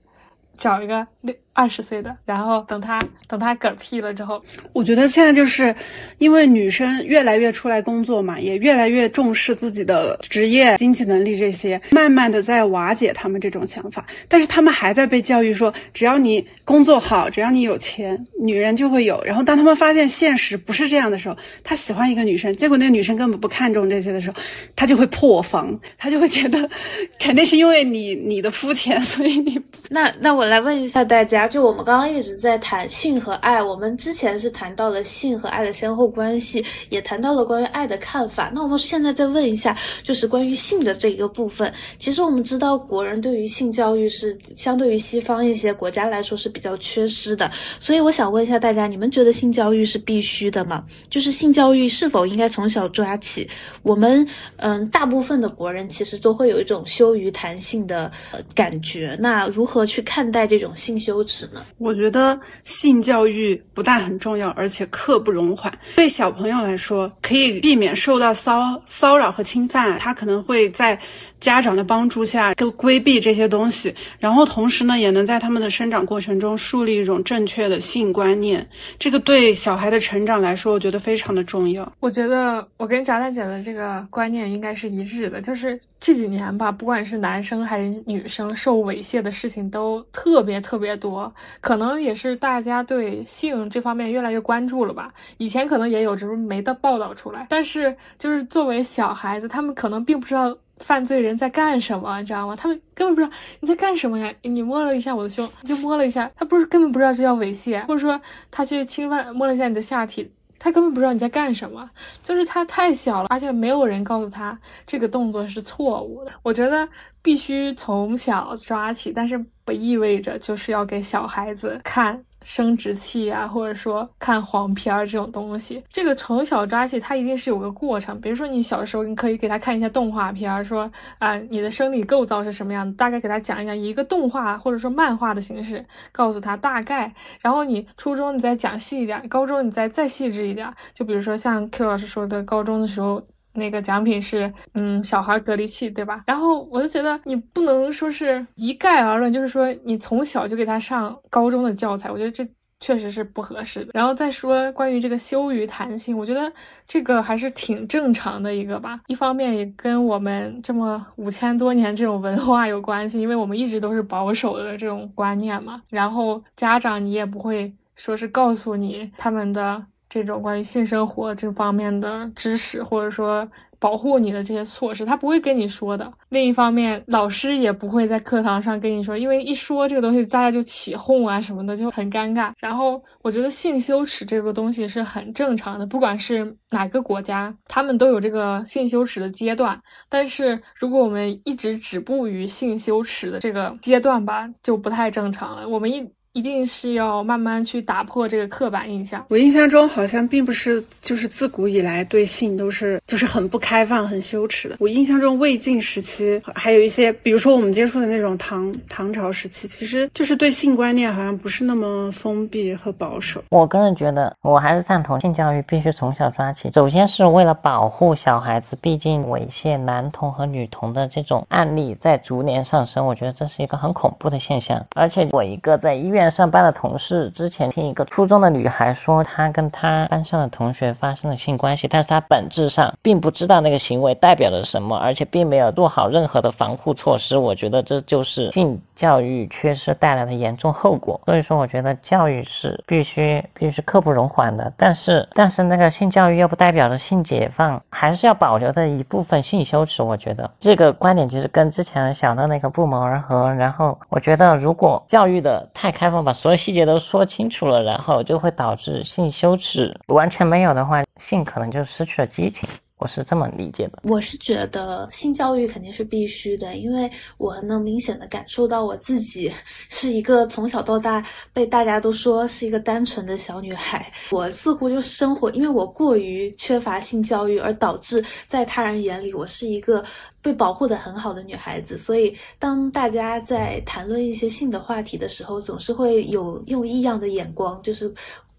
找一个六。二十岁的，然后等他等他嗝屁了之后，我觉得现在就是因为女生越来越出来工作嘛，也越来越重视自己的职业、经济能力这些，慢慢的在瓦解他们这种想法。但是他们还在被教育说，只要你工作好，只要你有钱，女人就会有。然后当他们发现现实不是这样的时候，他喜欢一个女生，结果那个女生根本不看重这些的时候，他就会破防，他就会觉得 [LAUGHS] 肯定是因为你你的肤浅，所以你那那我来问一下大家。就我们刚刚一直在谈性和爱，我们之前是谈到了性和爱的先后关系，也谈到了关于爱的看法。那我们现在再问一下，就是关于性的这一个部分。其实我们知道，国人对于性教育是相对于西方一些国家来说是比较缺失的。所以我想问一下大家，你们觉得性教育是必须的吗？就是性教育是否应该从小抓起？我们嗯，大部分的国人其实都会有一种羞于谈性的呃感觉。那如何去看待这种性羞耻？我觉得性教育不但很重要，而且刻不容缓。对小朋友来说，可以避免受到骚骚扰和侵犯，他可能会在。家长的帮助下，就规避这些东西，然后同时呢，也能在他们的生长过程中树立一种正确的性观念。这个对小孩的成长来说，我觉得非常的重要。我觉得我跟炸弹姐的这个观念应该是一致的，就是这几年吧，不管是男生还是女生，受猥亵的事情都特别特别多。可能也是大家对性这方面越来越关注了吧。以前可能也有，只是没的报道出来。但是就是作为小孩子，他们可能并不知道。犯罪人在干什么？你知道吗？他们根本不知道你在干什么呀！你摸了一下我的胸，就摸了一下，他不是根本不知道这叫猥亵，或者说他去侵犯摸了一下你的下体，他根本不知道你在干什么，就是他太小了，而且没有人告诉他这个动作是错误的。我觉得必须从小抓起，但是不意味着就是要给小孩子看。生殖器啊，或者说看黄片儿这种东西，这个从小抓起，它一定是有个过程。比如说你小时候，你可以给他看一下动画片儿，说啊，你的生理构造是什么样的，大概给他讲一讲，以一个动画或者说漫画的形式告诉他大概。然后你初中你再讲细一点，高中你再再细致一点。就比如说像 Q 老师说的，高中的时候。那个奖品是，嗯，小孩隔离器，对吧？然后我就觉得你不能说是一概而论，就是说你从小就给他上高中的教材，我觉得这确实是不合适的。然后再说关于这个羞于谈性，我觉得这个还是挺正常的一个吧。一方面也跟我们这么五千多年这种文化有关系，因为我们一直都是保守的这种观念嘛。然后家长你也不会说是告诉你他们的。这种关于性生活这方面的知识，或者说。保护你的这些措施，他不会跟你说的。另一方面，老师也不会在课堂上跟你说，因为一说这个东西，大家就起哄啊什么的，就很尴尬。然后，我觉得性羞耻这个东西是很正常的，不管是哪个国家，他们都有这个性羞耻的阶段。但是，如果我们一直止步于性羞耻的这个阶段吧，就不太正常了。我们一一定是要慢慢去打破这个刻板印象。我印象中好像并不是，就是自古以来对性都是就是很不开放、很羞耻的。我印象中魏晋时期还有一些，比如说我们接触的那种唐唐朝时期，其实就是对性观念好像不是那么封闭和保守。我个人觉得，我还是赞同性教育必须从小抓起。首先是为了保护小孩子，毕竟猥亵男童和女童的这种案例在逐年上升，我觉得这是一个很恐怖的现象。而且我一个在医院。在上班的同事之前听一个初中的女孩说，她跟她班上的同学发生了性关系，但是她本质上并不知道那个行为代表着什么，而且并没有做好任何的防护措施。我觉得这就是性教育缺失带来的严重后果。所以说，我觉得教育是必须必须是刻不容缓的。但是，但是那个性教育又不代表着性解放，还是要保留的一部分性羞耻。我觉得这个观点其实跟之前想的那个不谋而合。然后，我觉得如果教育的太开放。把所有细节都说清楚了，然后就会导致性羞耻完全没有的话，性可能就失去了激情。我是这么理解的。我是觉得性教育肯定是必须的，因为我能明显的感受到我自己 [LAUGHS] 是一个从小到大被大家都说是一个单纯的小女孩。我似乎就生活，因为我过于缺乏性教育，而导致在他人眼里我是一个。被保护的很好的女孩子，所以当大家在谈论一些性的话题的时候，总是会有用异样的眼光，就是。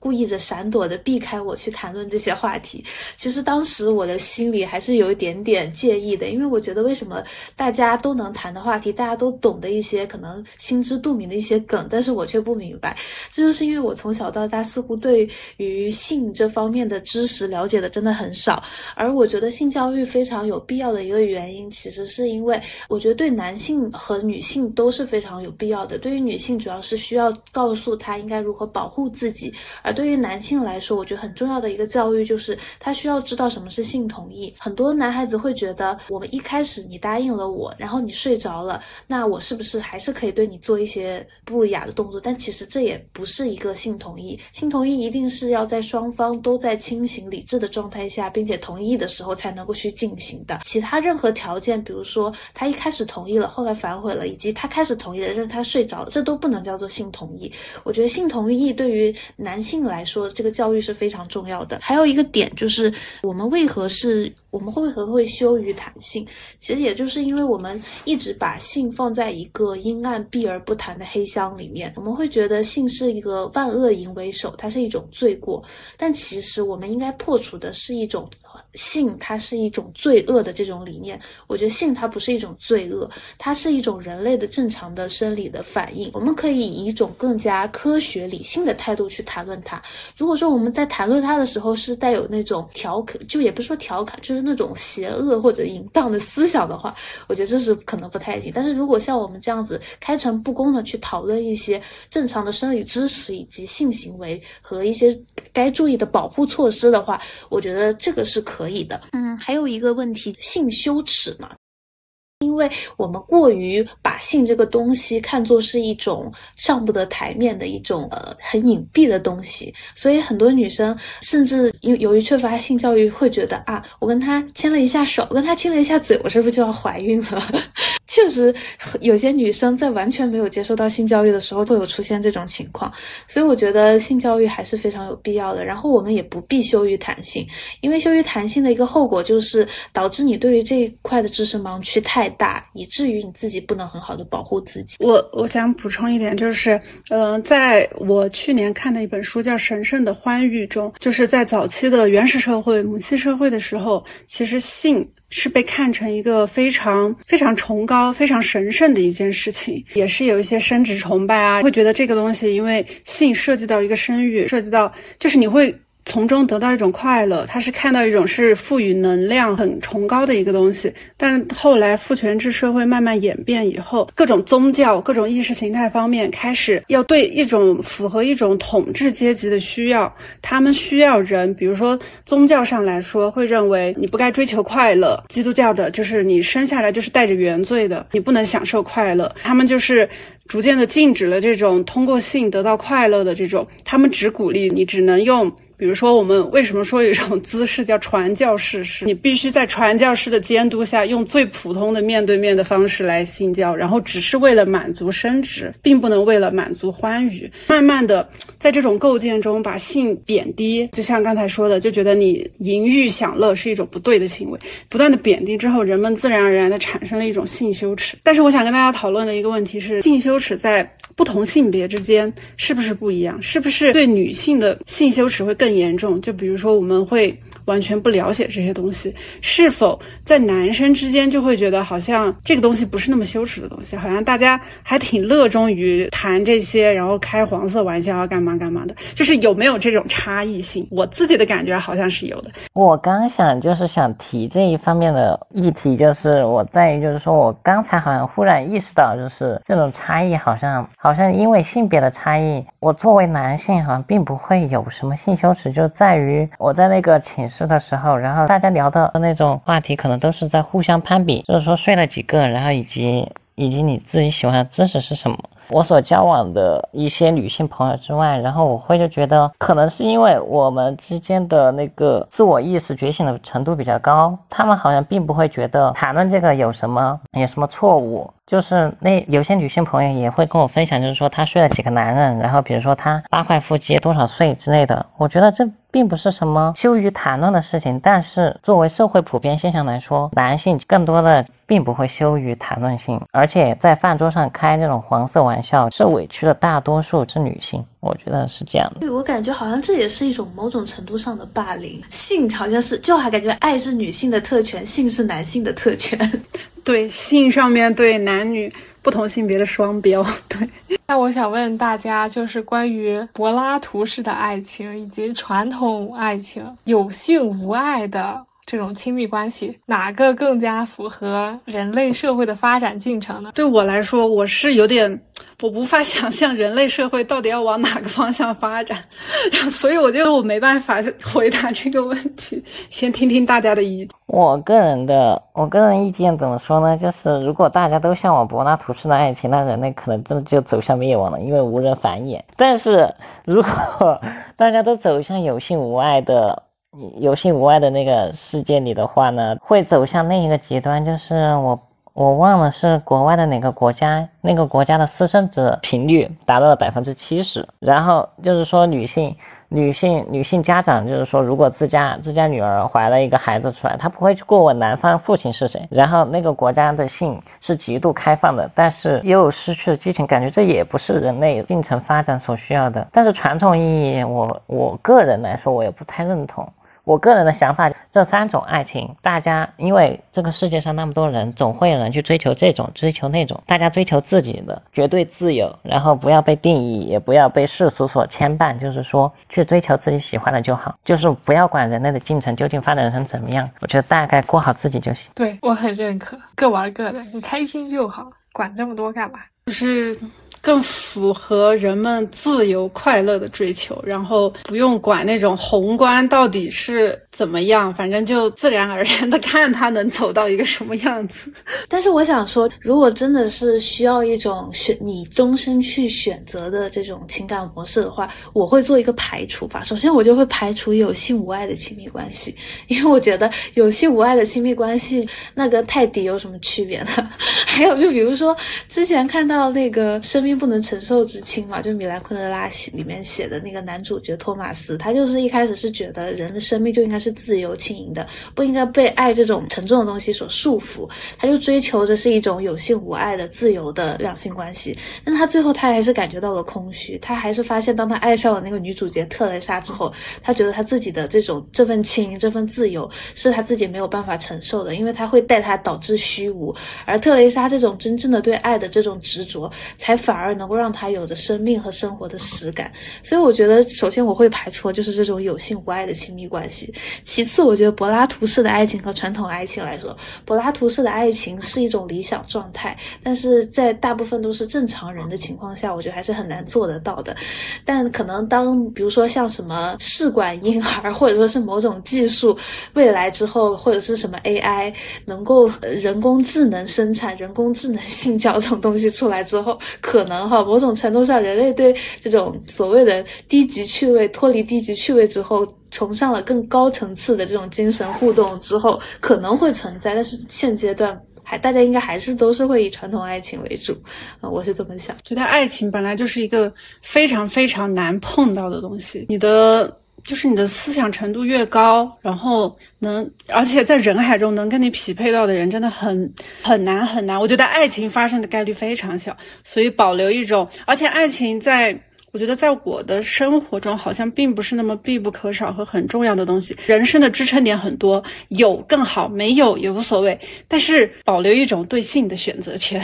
故意着闪躲着避开我去谈论这些话题，其实当时我的心里还是有一点点介意的，因为我觉得为什么大家都能谈的话题，大家都懂的一些可能心知肚明的一些梗，但是我却不明白，这就是因为我从小到大似乎对于性这方面的知识了解的真的很少，而我觉得性教育非常有必要的一个原因，其实是因为我觉得对男性和女性都是非常有必要的，对于女性主要是需要告诉她应该如何保护自己，而对于男性来说，我觉得很重要的一个教育就是他需要知道什么是性同意。很多男孩子会觉得，我们一开始你答应了我，然后你睡着了，那我是不是还是可以对你做一些不雅的动作？但其实这也不是一个性同意。性同意一定是要在双方都在清醒理智的状态下，并且同意的时候才能够去进行的。其他任何条件，比如说他一开始同意了，后来反悔了，以及他开始同意了，但是他睡着了，这都不能叫做性同意。我觉得性同意对于男性。性来说，这个教育是非常重要的。还有一个点就是，我们为何是，我们为何会羞于谈性？其实也就是因为我们一直把性放在一个阴暗、避而不谈的黑箱里面。我们会觉得性是一个万恶淫为首，它是一种罪过。但其实我们应该破除的是一种。性它是一种罪恶的这种理念，我觉得性它不是一种罪恶，它是一种人类的正常的生理的反应。我们可以以一种更加科学理性的态度去谈论它。如果说我们在谈论它的时候是带有那种调侃，就也不是说调侃，就是那种邪恶或者淫荡的思想的话，我觉得这是可能不太行。但是如果像我们这样子开诚布公的去讨论一些正常的生理知识以及性行为和一些该注意的保护措施的话，我觉得这个是。可以的，嗯，还有一个问题，性羞耻嘛。因为我们过于把性这个东西看作是一种上不得台面的一种呃很隐蔽的东西，所以很多女生甚至由由于缺乏性教育，会觉得啊，我跟他牵了一下手，我跟他亲了一下嘴，我是不是就要怀孕了？确实，有些女生在完全没有接受到性教育的时候，会有出现这种情况。所以我觉得性教育还是非常有必要的。然后我们也不必羞于谈性，因为羞于谈性的一个后果就是导致你对于这一块的知识盲区太。大，以至于你自己不能很好的保护自己。我我想补充一点，就是，呃，在我去年看的一本书叫《神圣的欢愉》中，就是在早期的原始社会、母系社会的时候，其实性是被看成一个非常非常崇高、非常神圣的一件事情，也是有一些生殖崇拜啊，会觉得这个东西，因为性涉及到一个生育，涉及到就是你会。从中得到一种快乐，他是看到一种是赋予能量很崇高的一个东西。但后来父权制社会慢慢演变以后，各种宗教、各种意识形态方面开始要对一种符合一种统治阶级的需要，他们需要人，比如说宗教上来说，会认为你不该追求快乐。基督教的就是你生下来就是带着原罪的，你不能享受快乐。他们就是逐渐的禁止了这种通过性得到快乐的这种，他们只鼓励你只能用。比如说，我们为什么说有一种姿势叫传教士式？你必须在传教士的监督下，用最普通的面对面的方式来信教，然后只是为了满足生殖，并不能为了满足欢愉。慢慢的，在这种构建中，把性贬低，就像刚才说的，就觉得你淫欲享乐是一种不对的行为。不断的贬低之后，人们自然而然的产生了一种性羞耻。但是，我想跟大家讨论的一个问题是，性羞耻在。不同性别之间是不是不一样？是不是对女性的性羞耻会更严重？就比如说，我们会。完全不了解这些东西，是否在男生之间就会觉得好像这个东西不是那么羞耻的东西？好像大家还挺热衷于谈这些，然后开黄色玩笑啊，干嘛干嘛的？就是有没有这种差异性？我自己的感觉好像是有的。我刚想就是想提这一方面的议题，就是我在于就是说我刚才好像忽然意识到，就是这种差异好像好像因为性别的差异，我作为男性好像并不会有什么性羞耻，就在于我在那个寝室。的时候，然后大家聊的那种话题，可能都是在互相攀比，就是说睡了几个，然后以及以及你自己喜欢的姿势是什么。我所交往的一些女性朋友之外，然后我会就觉得，可能是因为我们之间的那个自我意识觉醒的程度比较高，他们好像并不会觉得谈论这个有什么有什么错误。就是那有些女性朋友也会跟我分享，就是说她睡了几个男人，然后比如说她八块腹肌多少岁之类的。我觉得这并不是什么羞于谈论的事情，但是作为社会普遍现象来说，男性更多的并不会羞于谈论性，而且在饭桌上开这种黄色玩笑，受委屈的大多数是女性。我觉得是这样的。对我感觉好像这也是一种某种程度上的霸凌。性好像是就还感觉爱是女性的特权，性是男性的特权。[LAUGHS] 对性上面对男女不同性别的双标，[LAUGHS] 对。那我想问大家，就是关于柏拉图式的爱情以及传统爱情，有性无爱的这种亲密关系，哪个更加符合人类社会的发展进程呢？对我来说，我是有点。我无法想象人类社会到底要往哪个方向发展，[LAUGHS] 所以我觉得我没办法回答这个问题。先听听大家的意见。我个人的，我个人意见怎么说呢？就是如果大家都向往柏拉图式的爱情，那人类可能真的就走向灭亡了，因为无人繁衍。但是如果 [LAUGHS] 大家都走向有性无爱的、有性无爱的那个世界里的话呢，会走向另一个极端，就是我。我忘了是国外的哪个国家，那个国家的私生子频率达到了百分之七十。然后就是说，女性、女性、女性家长，就是说，如果自家自家女儿怀了一个孩子出来，她不会去过问男方父亲是谁。然后那个国家的性是极度开放的，但是又失去了激情，感觉这也不是人类进程发展所需要的。但是传统意义，我我个人来说，我也不太认同。我个人的想法，这三种爱情，大家因为这个世界上那么多人，总会有人去追求这种，追求那种。大家追求自己的绝对自由，然后不要被定义，也不要被世俗所牵绊，就是说去追求自己喜欢的就好，就是不要管人类的进程究竟发展成怎么样。我觉得大概过好自己就行。对我很认可，各玩各的，你开心就好，管这么多干嘛？就是。更符合人们自由快乐的追求，然后不用管那种宏观到底是怎么样，反正就自然而然的看他能走到一个什么样子。[LAUGHS] 但是我想说，如果真的是需要一种选你终身去选择的这种情感模式的话，我会做一个排除法。首先，我就会排除有性无爱的亲密关系，[LAUGHS] 因为我觉得有性无爱的亲密关系那跟泰迪有什么区别呢？[LAUGHS] 还有，就比如说之前看到那个生命。不能承受之轻嘛，就米兰昆德拉里面写的那个男主角托马斯，他就是一开始是觉得人的生命就应该是是自由轻盈的，不应该被爱这种沉重的东西所束缚。他就追求的是一种有性无爱的自由的两性关系。但他最后他还是感觉到了空虚，他还是发现，当他爱上了那个女主角特蕾莎之后，他觉得他自己的这种这份轻盈、这份自由是他自己没有办法承受的，因为他会带他导致虚无。而特蕾莎这种真正的对爱的这种执着，才反而能够让他有着生命和生活的实感。所以我觉得，首先我会排除就是这种有性无爱的亲密关系。其次，我觉得柏拉图式的爱情和传统爱情来说，柏拉图式的爱情是一种理想状态，但是在大部分都是正常人的情况下，我觉得还是很难做得到的。但可能当比如说像什么试管婴儿，或者说是某种技术未来之后，或者是什么 AI 能够人工智能生产、人工智能性交这种东西出来之后，可能哈某种程度上人类对这种所谓的低级趣味脱离低级趣味之后。崇尚了更高层次的这种精神互动之后，可能会存在，但是现阶段还大家应该还是都是会以传统爱情为主，啊，我是这么想。觉得爱情本来就是一个非常非常难碰到的东西，你的就是你的思想程度越高，然后能而且在人海中能跟你匹配到的人真的很很难很难。我觉得爱情发生的概率非常小，所以保留一种，而且爱情在。我觉得在我的生活中，好像并不是那么必不可少和很重要的东西。人生的支撑点很多，有更好，没有也无所谓。但是保留一种对性的选择权，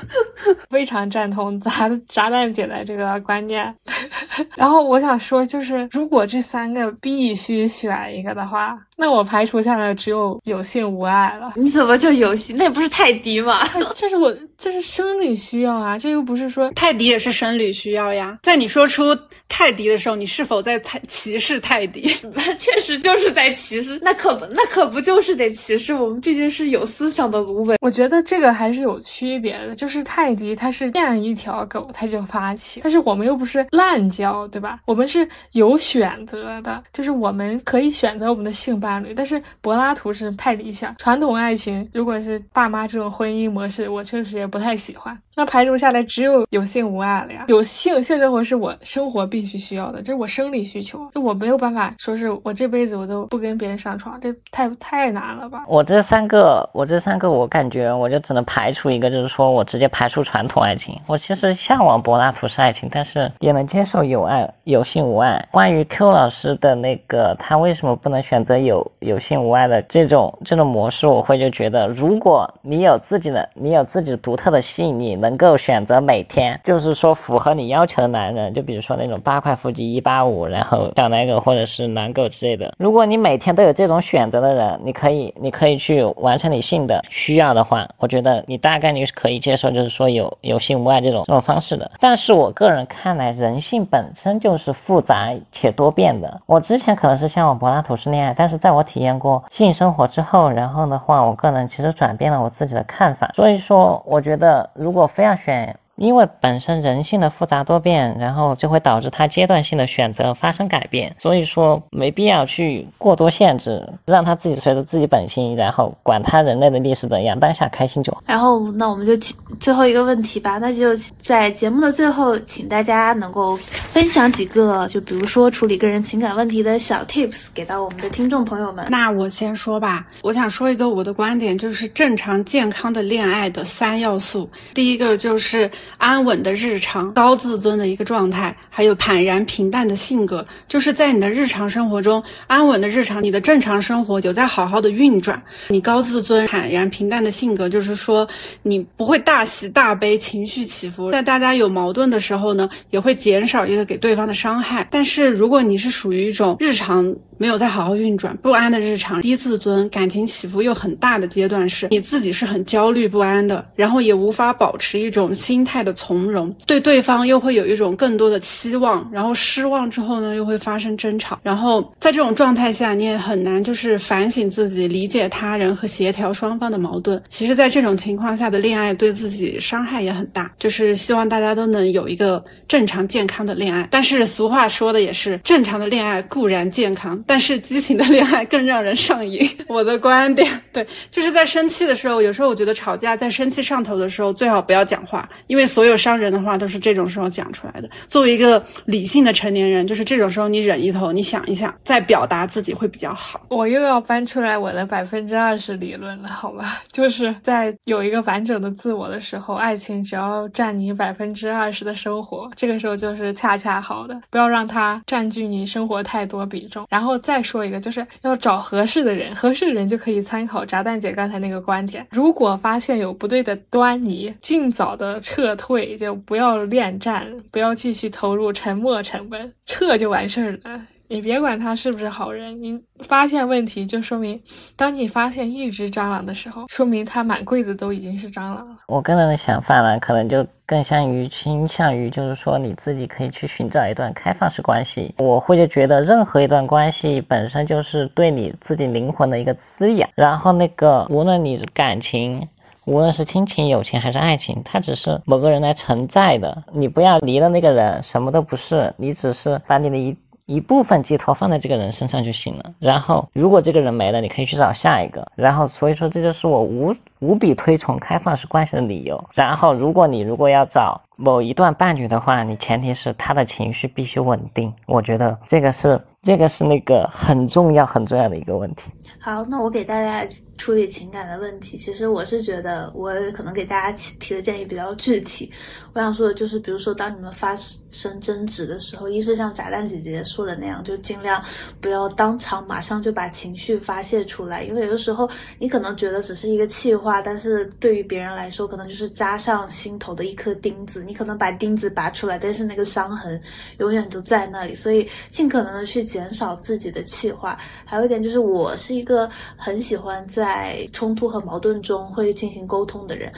[LAUGHS] 非常赞同炸炸弹姐的这个观念。[LAUGHS] 然后我想说，就是如果这三个必须选一个的话。那我排除下来只有有性无爱了。你怎么就有性？那不是泰迪吗？这是我，这是生理需要啊，这又不是说泰迪也是生理需要呀。在你说出。泰迪的时候，你是否在歧视泰迪？[LAUGHS] 确实就是在歧视，那可不，那可不就是得歧视？我们毕竟是有思想的芦苇。我觉得这个还是有区别的，就是泰迪它是见一条狗它就发情，但是我们又不是滥交，对吧？我们是有选择的，就是我们可以选择我们的性伴侣。但是柏拉图是太理想，传统爱情如果是爸妈这种婚姻模式，我确实也不太喜欢。那排除下来只有有性无爱了呀。有性性生活是我生活必须需要的，这是我生理需求，就我没有办法说是我这辈子我都不跟别人上床，这太太难了吧？我这三个，我这三个，我感觉我就只能排除一个，就是说我直接排除传统爱情。我其实向往柏拉图式爱情，但是也能接受有爱有性无爱。关于 Q 老师的那个，他为什么不能选择有有性无爱的这种这种模式？我会就觉得，如果你有自己的，你有自己独特的吸引力。能够选择每天，就是说符合你要求的男人，就比如说那种八块腹肌一八五，然后小奶狗或者是男狗之类的。如果你每天都有这种选择的人，你可以，你可以去完成你性的需要的话，我觉得你大概率是可以接受，就是说有有性无爱这种这种方式的。但是我个人看来，人性本身就是复杂且多变的。我之前可能是向往柏拉图式恋爱，但是在我体验过性生活之后，然后的话，我个人其实转变了我自己的看法。所以说，我觉得如果非要选。因为本身人性的复杂多变，然后就会导致他阶段性的选择发生改变，所以说没必要去过多限制，让他自己随着自己本心，然后管他人类的历史怎样，当下开心就好。然后，那我们就最后一个问题吧，那就在节目的最后，请大家能够分享几个，就比如说处理个人情感问题的小 tips 给到我们的听众朋友们。那我先说吧，我想说一个我的观点，就是正常健康的恋爱的三要素，第一个就是。安稳的日常，高自尊的一个状态，还有坦然平淡的性格，就是在你的日常生活中，安稳的日常，你的正常生活有在好好的运转。你高自尊、坦然平淡的性格，就是说你不会大喜大悲，情绪起伏。在大家有矛盾的时候呢，也会减少一个给对方的伤害。但是如果你是属于一种日常。没有在好好运转，不安的日常，低自尊，感情起伏又很大的阶段，是你自己是很焦虑不安的，然后也无法保持一种心态的从容，对对方又会有一种更多的期望，然后失望之后呢，又会发生争吵，然后在这种状态下，你也很难就是反省自己，理解他人和协调双方的矛盾。其实，在这种情况下的恋爱对自己伤害也很大，就是希望大家都能有一个正常健康的恋爱。但是俗话说的也是，正常的恋爱固然健康。但但是激情的恋爱更让人上瘾。[LAUGHS] 我的观点，对，就是在生气的时候，有时候我觉得吵架在生气上头的时候，最好不要讲话，因为所有伤人的话都是这种时候讲出来的。作为一个理性的成年人，就是这种时候你忍一头，你想一想，再表达自己会比较好。我又要搬出来我的百分之二十理论了，好吧？[LAUGHS] 就是在有一个完整的自我的时候，爱情只要占你百分之二十的生活，这个时候就是恰恰好的，不要让它占据你生活太多比重。然后再说一个，就是要找合适的人，合适的人就可以参考炸弹姐刚才那个观点。如果发现有不对的端倪，尽早的撤退，就不要恋战，不要继续投入沉没成本，撤就完事儿了。你别管他是不是好人，你发现问题就说明，当你发现一只蟑螂的时候，说明他满柜子都已经是蟑螂了。我个人的想法呢，可能就更像于倾向于，就是说你自己可以去寻找一段开放式关系。我会就觉得，任何一段关系本身就是对你自己灵魂的一个滋养。然后那个，无论你感情，无论是亲情、友情还是爱情，它只是某个人来承载的。你不要离了那个人，什么都不是，你只是把你的一。一部分寄托放在这个人身上就行了。然后，如果这个人没了，你可以去找下一个。然后，所以说这就是我无无比推崇开放式关系的理由。然后，如果你如果要找某一段伴侣的话，你前提是他的情绪必须稳定。我觉得这个是。这个是那个很重要很重要的一个问题。好，那我给大家处理情感的问题，其实我是觉得我可能给大家提的建议比较具体。我想说的就是，比如说当你们发生争执的时候，一是像炸弹姐姐说的那样，就尽量不要当场马上就把情绪发泄出来，因为有的时候你可能觉得只是一个气话，但是对于别人来说，可能就是扎上心头的一颗钉子。你可能把钉子拔出来，但是那个伤痕永远都在那里，所以尽可能的去。减少自己的气话，还有一点就是，我是一个很喜欢在冲突和矛盾中会进行沟通的人。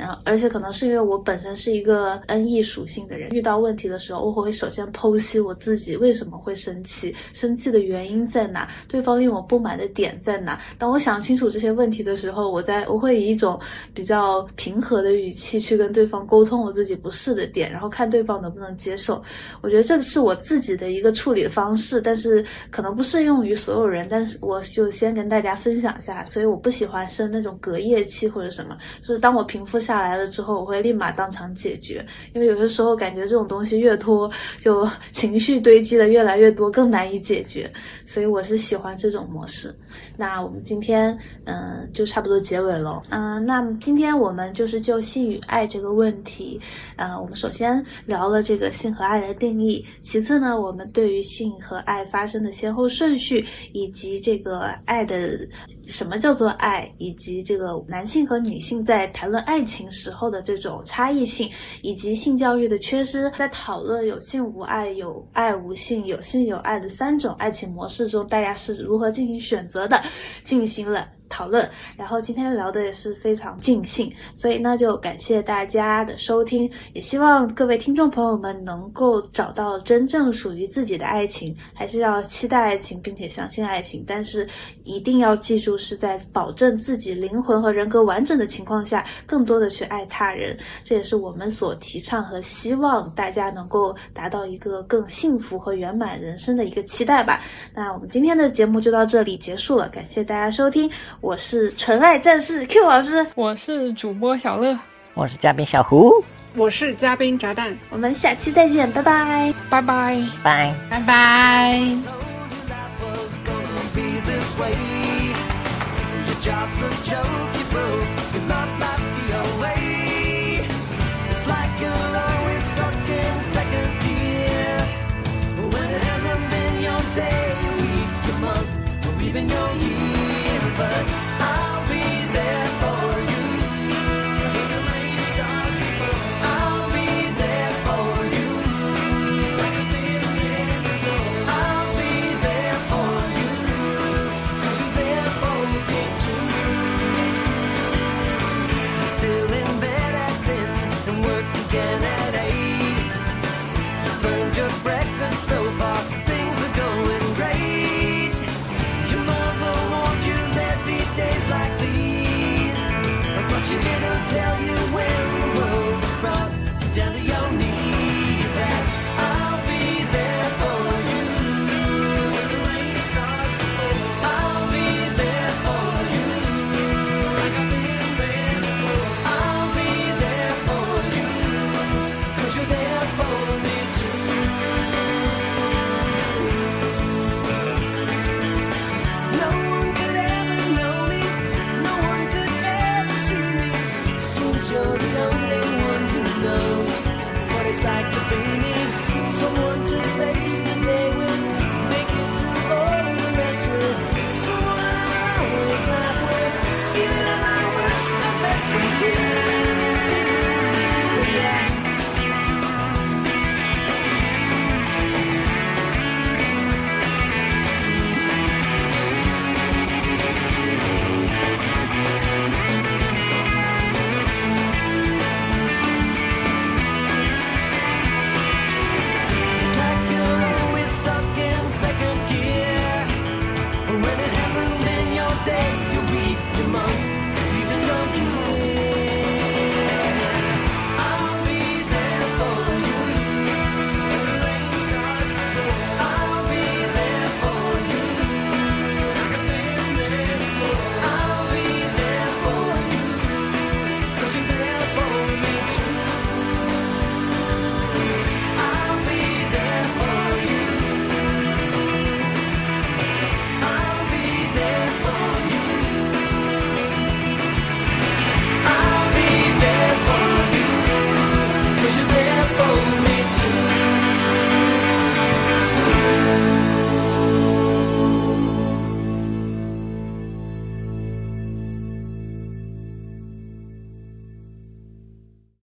然后，而且可能是因为我本身是一个 N E 属性的人，遇到问题的时候，我会首先剖析我自己为什么会生气，生气的原因在哪，对方令我不满的点在哪。当我想清楚这些问题的时候，我在我会以一种比较平和的语气去跟对方沟通我自己不适的点，然后看对方能不能接受。我觉得这是我自己的一个处理方式，但是。可能不适用于所有人，但是我就先跟大家分享一下。所以我不喜欢生那种隔夜气或者什么，就是当我平复下下来了之后，我会立马当场解决。因为有些时候感觉这种东西越拖，就情绪堆积的越来越多，更难以解决。所以我是喜欢这种模式。那我们今天嗯就差不多结尾了。嗯，那今天我们就是就性与爱这个问题，呃，我们首先聊了这个性和爱的定义，其次呢，我们对于性和爱。发生的先后顺序，以及这个爱的什么叫做爱，以及这个男性和女性在谈论爱情时候的这种差异性，以及性教育的缺失，在讨论有性无爱、有爱无性、有性有爱的三种爱情模式中，大家是如何进行选择的，进行了。讨论，然后今天聊的也是非常尽兴，所以那就感谢大家的收听，也希望各位听众朋友们能够找到真正属于自己的爱情，还是要期待爱情，并且相信爱情，但是一定要记住是在保证自己灵魂和人格完整的情况下，更多的去爱他人，这也是我们所提倡和希望大家能够达到一个更幸福和圆满人生的一个期待吧。那我们今天的节目就到这里结束了，感谢大家收听。我是纯爱战士 Q 老师，我是主播小乐，我是嘉宾小胡，我是嘉宾炸弹，我们下期再见，拜拜，拜拜，拜。拜拜。